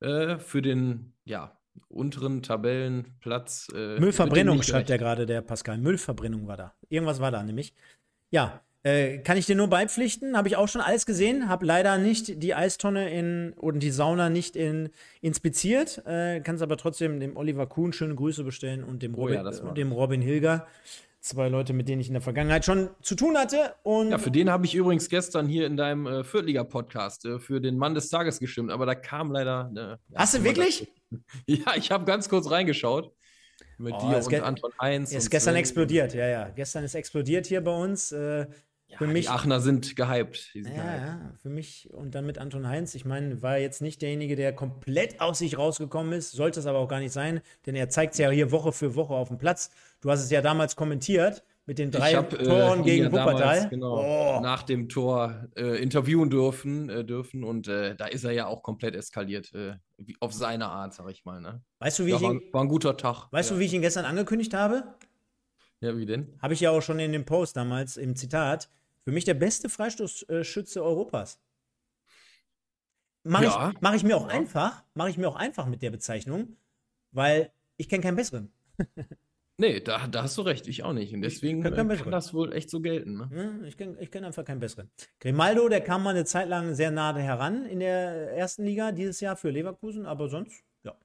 äh, für den, ja, unteren Tabellenplatz. Äh, Müllverbrennung schreibt ja gerade der Pascal. Müllverbrennung war da. Irgendwas war da nämlich. Ja, äh, kann ich dir nur beipflichten. Habe ich auch schon alles gesehen. Habe leider nicht die Eistonne in und die Sauna nicht in, inspiziert. Äh, Kann es aber trotzdem dem Oliver Kuhn schöne Grüße bestellen und dem Robin, oh ja, dem Robin Hilger. Zwei Leute, mit denen ich in der Vergangenheit schon zu tun hatte. Und ja, für den habe ich übrigens gestern hier in deinem äh, Viertliga-Podcast äh, für den Mann des Tages gestimmt, aber da kam leider. Äh, Hast du wirklich? [laughs] Ja, ich habe ganz kurz reingeschaut. Mit oh, dir und Anton Heinz. Ist gestern Sven. explodiert, ja, ja. Gestern ist explodiert hier bei uns. Äh, ja, für mich, die Aachener sind gehypt. Sind ja, gehypt. ja, für mich und dann mit Anton Heinz. Ich meine, war jetzt nicht derjenige, der komplett aus sich rausgekommen ist, sollte es aber auch gar nicht sein, denn er zeigt es ja hier Woche für Woche auf dem Platz. Du hast es ja damals kommentiert mit den drei hab, äh, Toren äh, gegen ja Wuppertal. Damals, genau, oh. Nach dem Tor äh, interviewen dürfen, äh, dürfen und äh, da ist er ja auch komplett eskaliert, äh, auf seine Art, sag ich mal. Ne? Weißt du, wie ja, ich ihn, war, war, ein guter Tag. Weißt ja. du, wie ich ihn gestern angekündigt habe? Ja, wie denn? Habe ich ja auch schon in dem Post damals im Zitat. Für mich der beste Freistoßschütze Europas. Mache ja. ich, mach ich mir auch ja. einfach, mache ich mir auch einfach mit der Bezeichnung, weil ich kenne keinen besseren. [laughs] nee, da, da hast du recht, ich auch nicht. Und deswegen kann, kann das wohl echt so gelten. Ne? Ja, ich kenne kenn einfach keinen besseren. Grimaldo, der kam mal eine Zeit lang sehr nah heran in der ersten Liga dieses Jahr für Leverkusen, aber sonst, ja.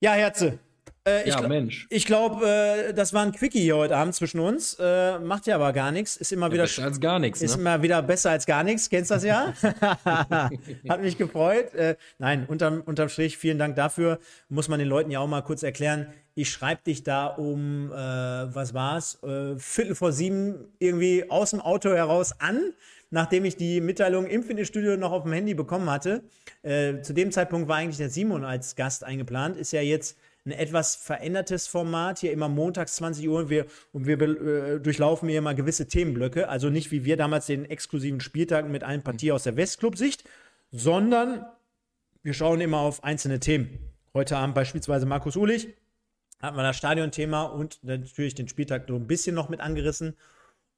Ja, Herze, äh, ja, Mensch. Ich glaube, äh, das war ein Quickie hier heute Abend zwischen uns. Äh, macht ja aber gar nichts. Ist immer ja, wieder besser als gar nichts. Ist ne? immer wieder besser als gar nichts. Kennst das ja? [laughs] Hat mich gefreut. Äh, nein, unterm, unterm Strich, vielen Dank dafür. Muss man den Leuten ja auch mal kurz erklären. Ich schreibe dich da um, äh, was war's? Äh, Viertel vor sieben irgendwie aus dem Auto heraus an nachdem ich die Mitteilung im Fitnessstudio noch auf dem Handy bekommen hatte. Äh, zu dem Zeitpunkt war eigentlich der Simon als Gast eingeplant, ist ja jetzt ein etwas verändertes Format, hier immer montags 20 Uhr und wir, und wir äh, durchlaufen hier mal gewisse Themenblöcke. Also nicht wie wir damals den exklusiven Spieltag mit allen Partien aus der Westclub-Sicht, sondern wir schauen immer auf einzelne Themen. Heute Abend beispielsweise Markus Ulich, hatten wir das Stadionthema und natürlich den Spieltag so ein bisschen noch mit angerissen.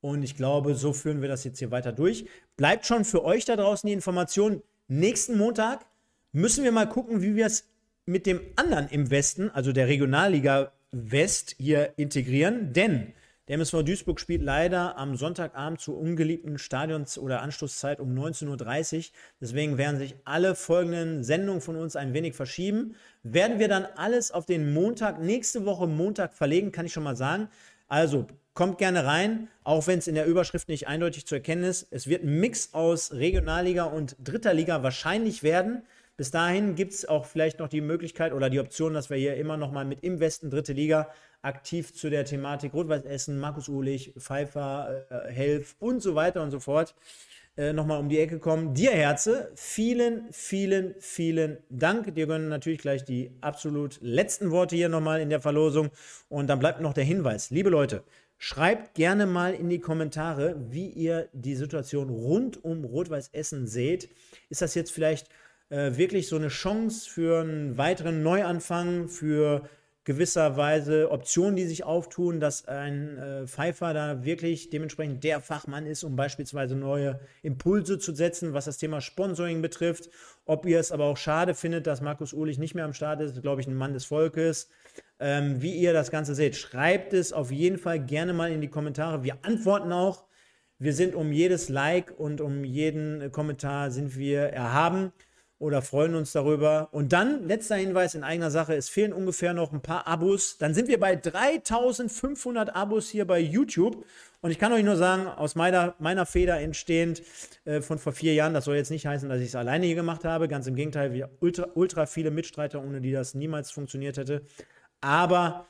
Und ich glaube, so führen wir das jetzt hier weiter durch. Bleibt schon für euch da draußen die Information. Nächsten Montag müssen wir mal gucken, wie wir es mit dem anderen im Westen, also der Regionalliga West, hier integrieren, denn der MSV Duisburg spielt leider am Sonntagabend zur ungeliebten Stadions- oder Anstoßzeit um 19.30 Uhr. Deswegen werden sich alle folgenden Sendungen von uns ein wenig verschieben. Werden wir dann alles auf den Montag, nächste Woche Montag verlegen, kann ich schon mal sagen. Also kommt gerne rein, auch wenn es in der Überschrift nicht eindeutig zu erkennen ist. Es wird ein Mix aus Regionalliga und Dritter Liga wahrscheinlich werden. Bis dahin gibt es auch vielleicht noch die Möglichkeit oder die Option, dass wir hier immer noch mal mit im Westen dritte Liga aktiv zu der Thematik Rot-Weiß Essen, Markus Uhlich, Pfeiffer, äh, Helf und so weiter und so fort äh, nochmal um die Ecke kommen. Dir, Herze, vielen, vielen, vielen Dank. Dir gönnen natürlich gleich die absolut letzten Worte hier nochmal in der Verlosung. Und dann bleibt noch der Hinweis. Liebe Leute, schreibt gerne mal in die Kommentare, wie ihr die Situation rund um Rot-Weiß Essen seht. Ist das jetzt vielleicht äh, wirklich so eine Chance für einen weiteren Neuanfang, für gewisserweise Optionen, die sich auftun, dass ein äh, Pfeiffer da wirklich dementsprechend der Fachmann ist, um beispielsweise neue Impulse zu setzen, was das Thema Sponsoring betrifft. Ob ihr es aber auch schade findet, dass Markus Uhlich nicht mehr am Start ist, glaube ich, ein Mann des Volkes. Ähm, wie ihr das Ganze seht, schreibt es auf jeden Fall gerne mal in die Kommentare. Wir antworten auch. Wir sind um jedes Like und um jeden Kommentar sind wir erhaben oder freuen uns darüber. Und dann, letzter Hinweis in eigener Sache, es fehlen ungefähr noch ein paar Abos. Dann sind wir bei 3500 Abos hier bei YouTube. Und ich kann euch nur sagen, aus meiner, meiner Feder entstehend äh, von vor vier Jahren, das soll jetzt nicht heißen, dass ich es alleine hier gemacht habe. Ganz im Gegenteil, wir ultra, ultra viele Mitstreiter, ohne die das niemals funktioniert hätte. Aber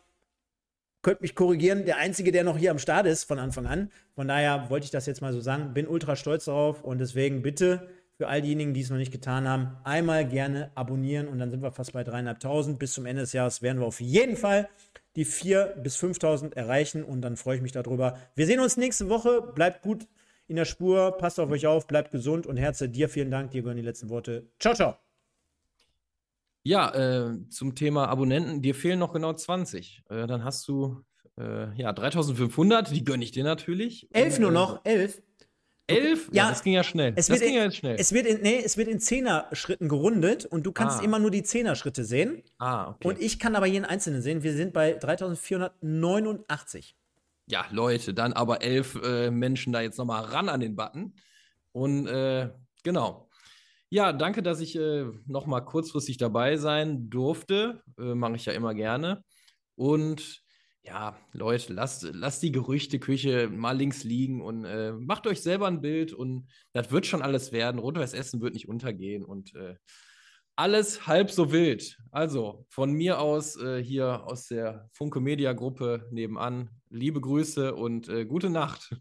könnt mich korrigieren, der Einzige, der noch hier am Start ist von Anfang an. Von daher wollte ich das jetzt mal so sagen. Bin ultra stolz darauf und deswegen bitte für all diejenigen, die es noch nicht getan haben, einmal gerne abonnieren und dann sind wir fast bei dreieinhalbtausend. Bis zum Ende des Jahres werden wir auf jeden Fall die 4.000 bis 5.000 erreichen und dann freue ich mich darüber. Wir sehen uns nächste Woche. Bleibt gut in der Spur, passt auf euch auf, bleibt gesund und Herze, dir vielen Dank, dir gehören die letzten Worte. Ciao, ciao. Ja, äh, zum Thema Abonnenten, dir fehlen noch genau 20. Äh, dann hast du äh, ja 3500, die gönne ich dir natürlich. Elf nur äh, noch, elf. Elf? Ja, Ja, das ging ja schnell. Es das wird, ging in, ja jetzt schnell. es wird in, nee, es wird in Zehner-Schritten gerundet und du kannst Ah. immer nur die Zehner-Schritte sehen. ah, okay. Und ich kann aber jeden einzelnen sehen. Wir sind bei 3489. Ja, Leute, dann aber elf äh, Menschen da jetzt nochmal ran an den Button. Und äh, genau. Ja, danke, dass ich äh, nochmal kurzfristig dabei sein durfte. Äh, Mache ich ja immer gerne. Und ja, Leute, lasst, lasst die Gerüchteküche mal links liegen und äh, macht euch selber ein Bild und das wird schon alles werden. Rot-Weiß Essen wird nicht untergehen und äh, alles halb so wild. Also von mir aus äh, hier aus der Funke Media Gruppe nebenan. Liebe Grüße und äh, gute Nacht.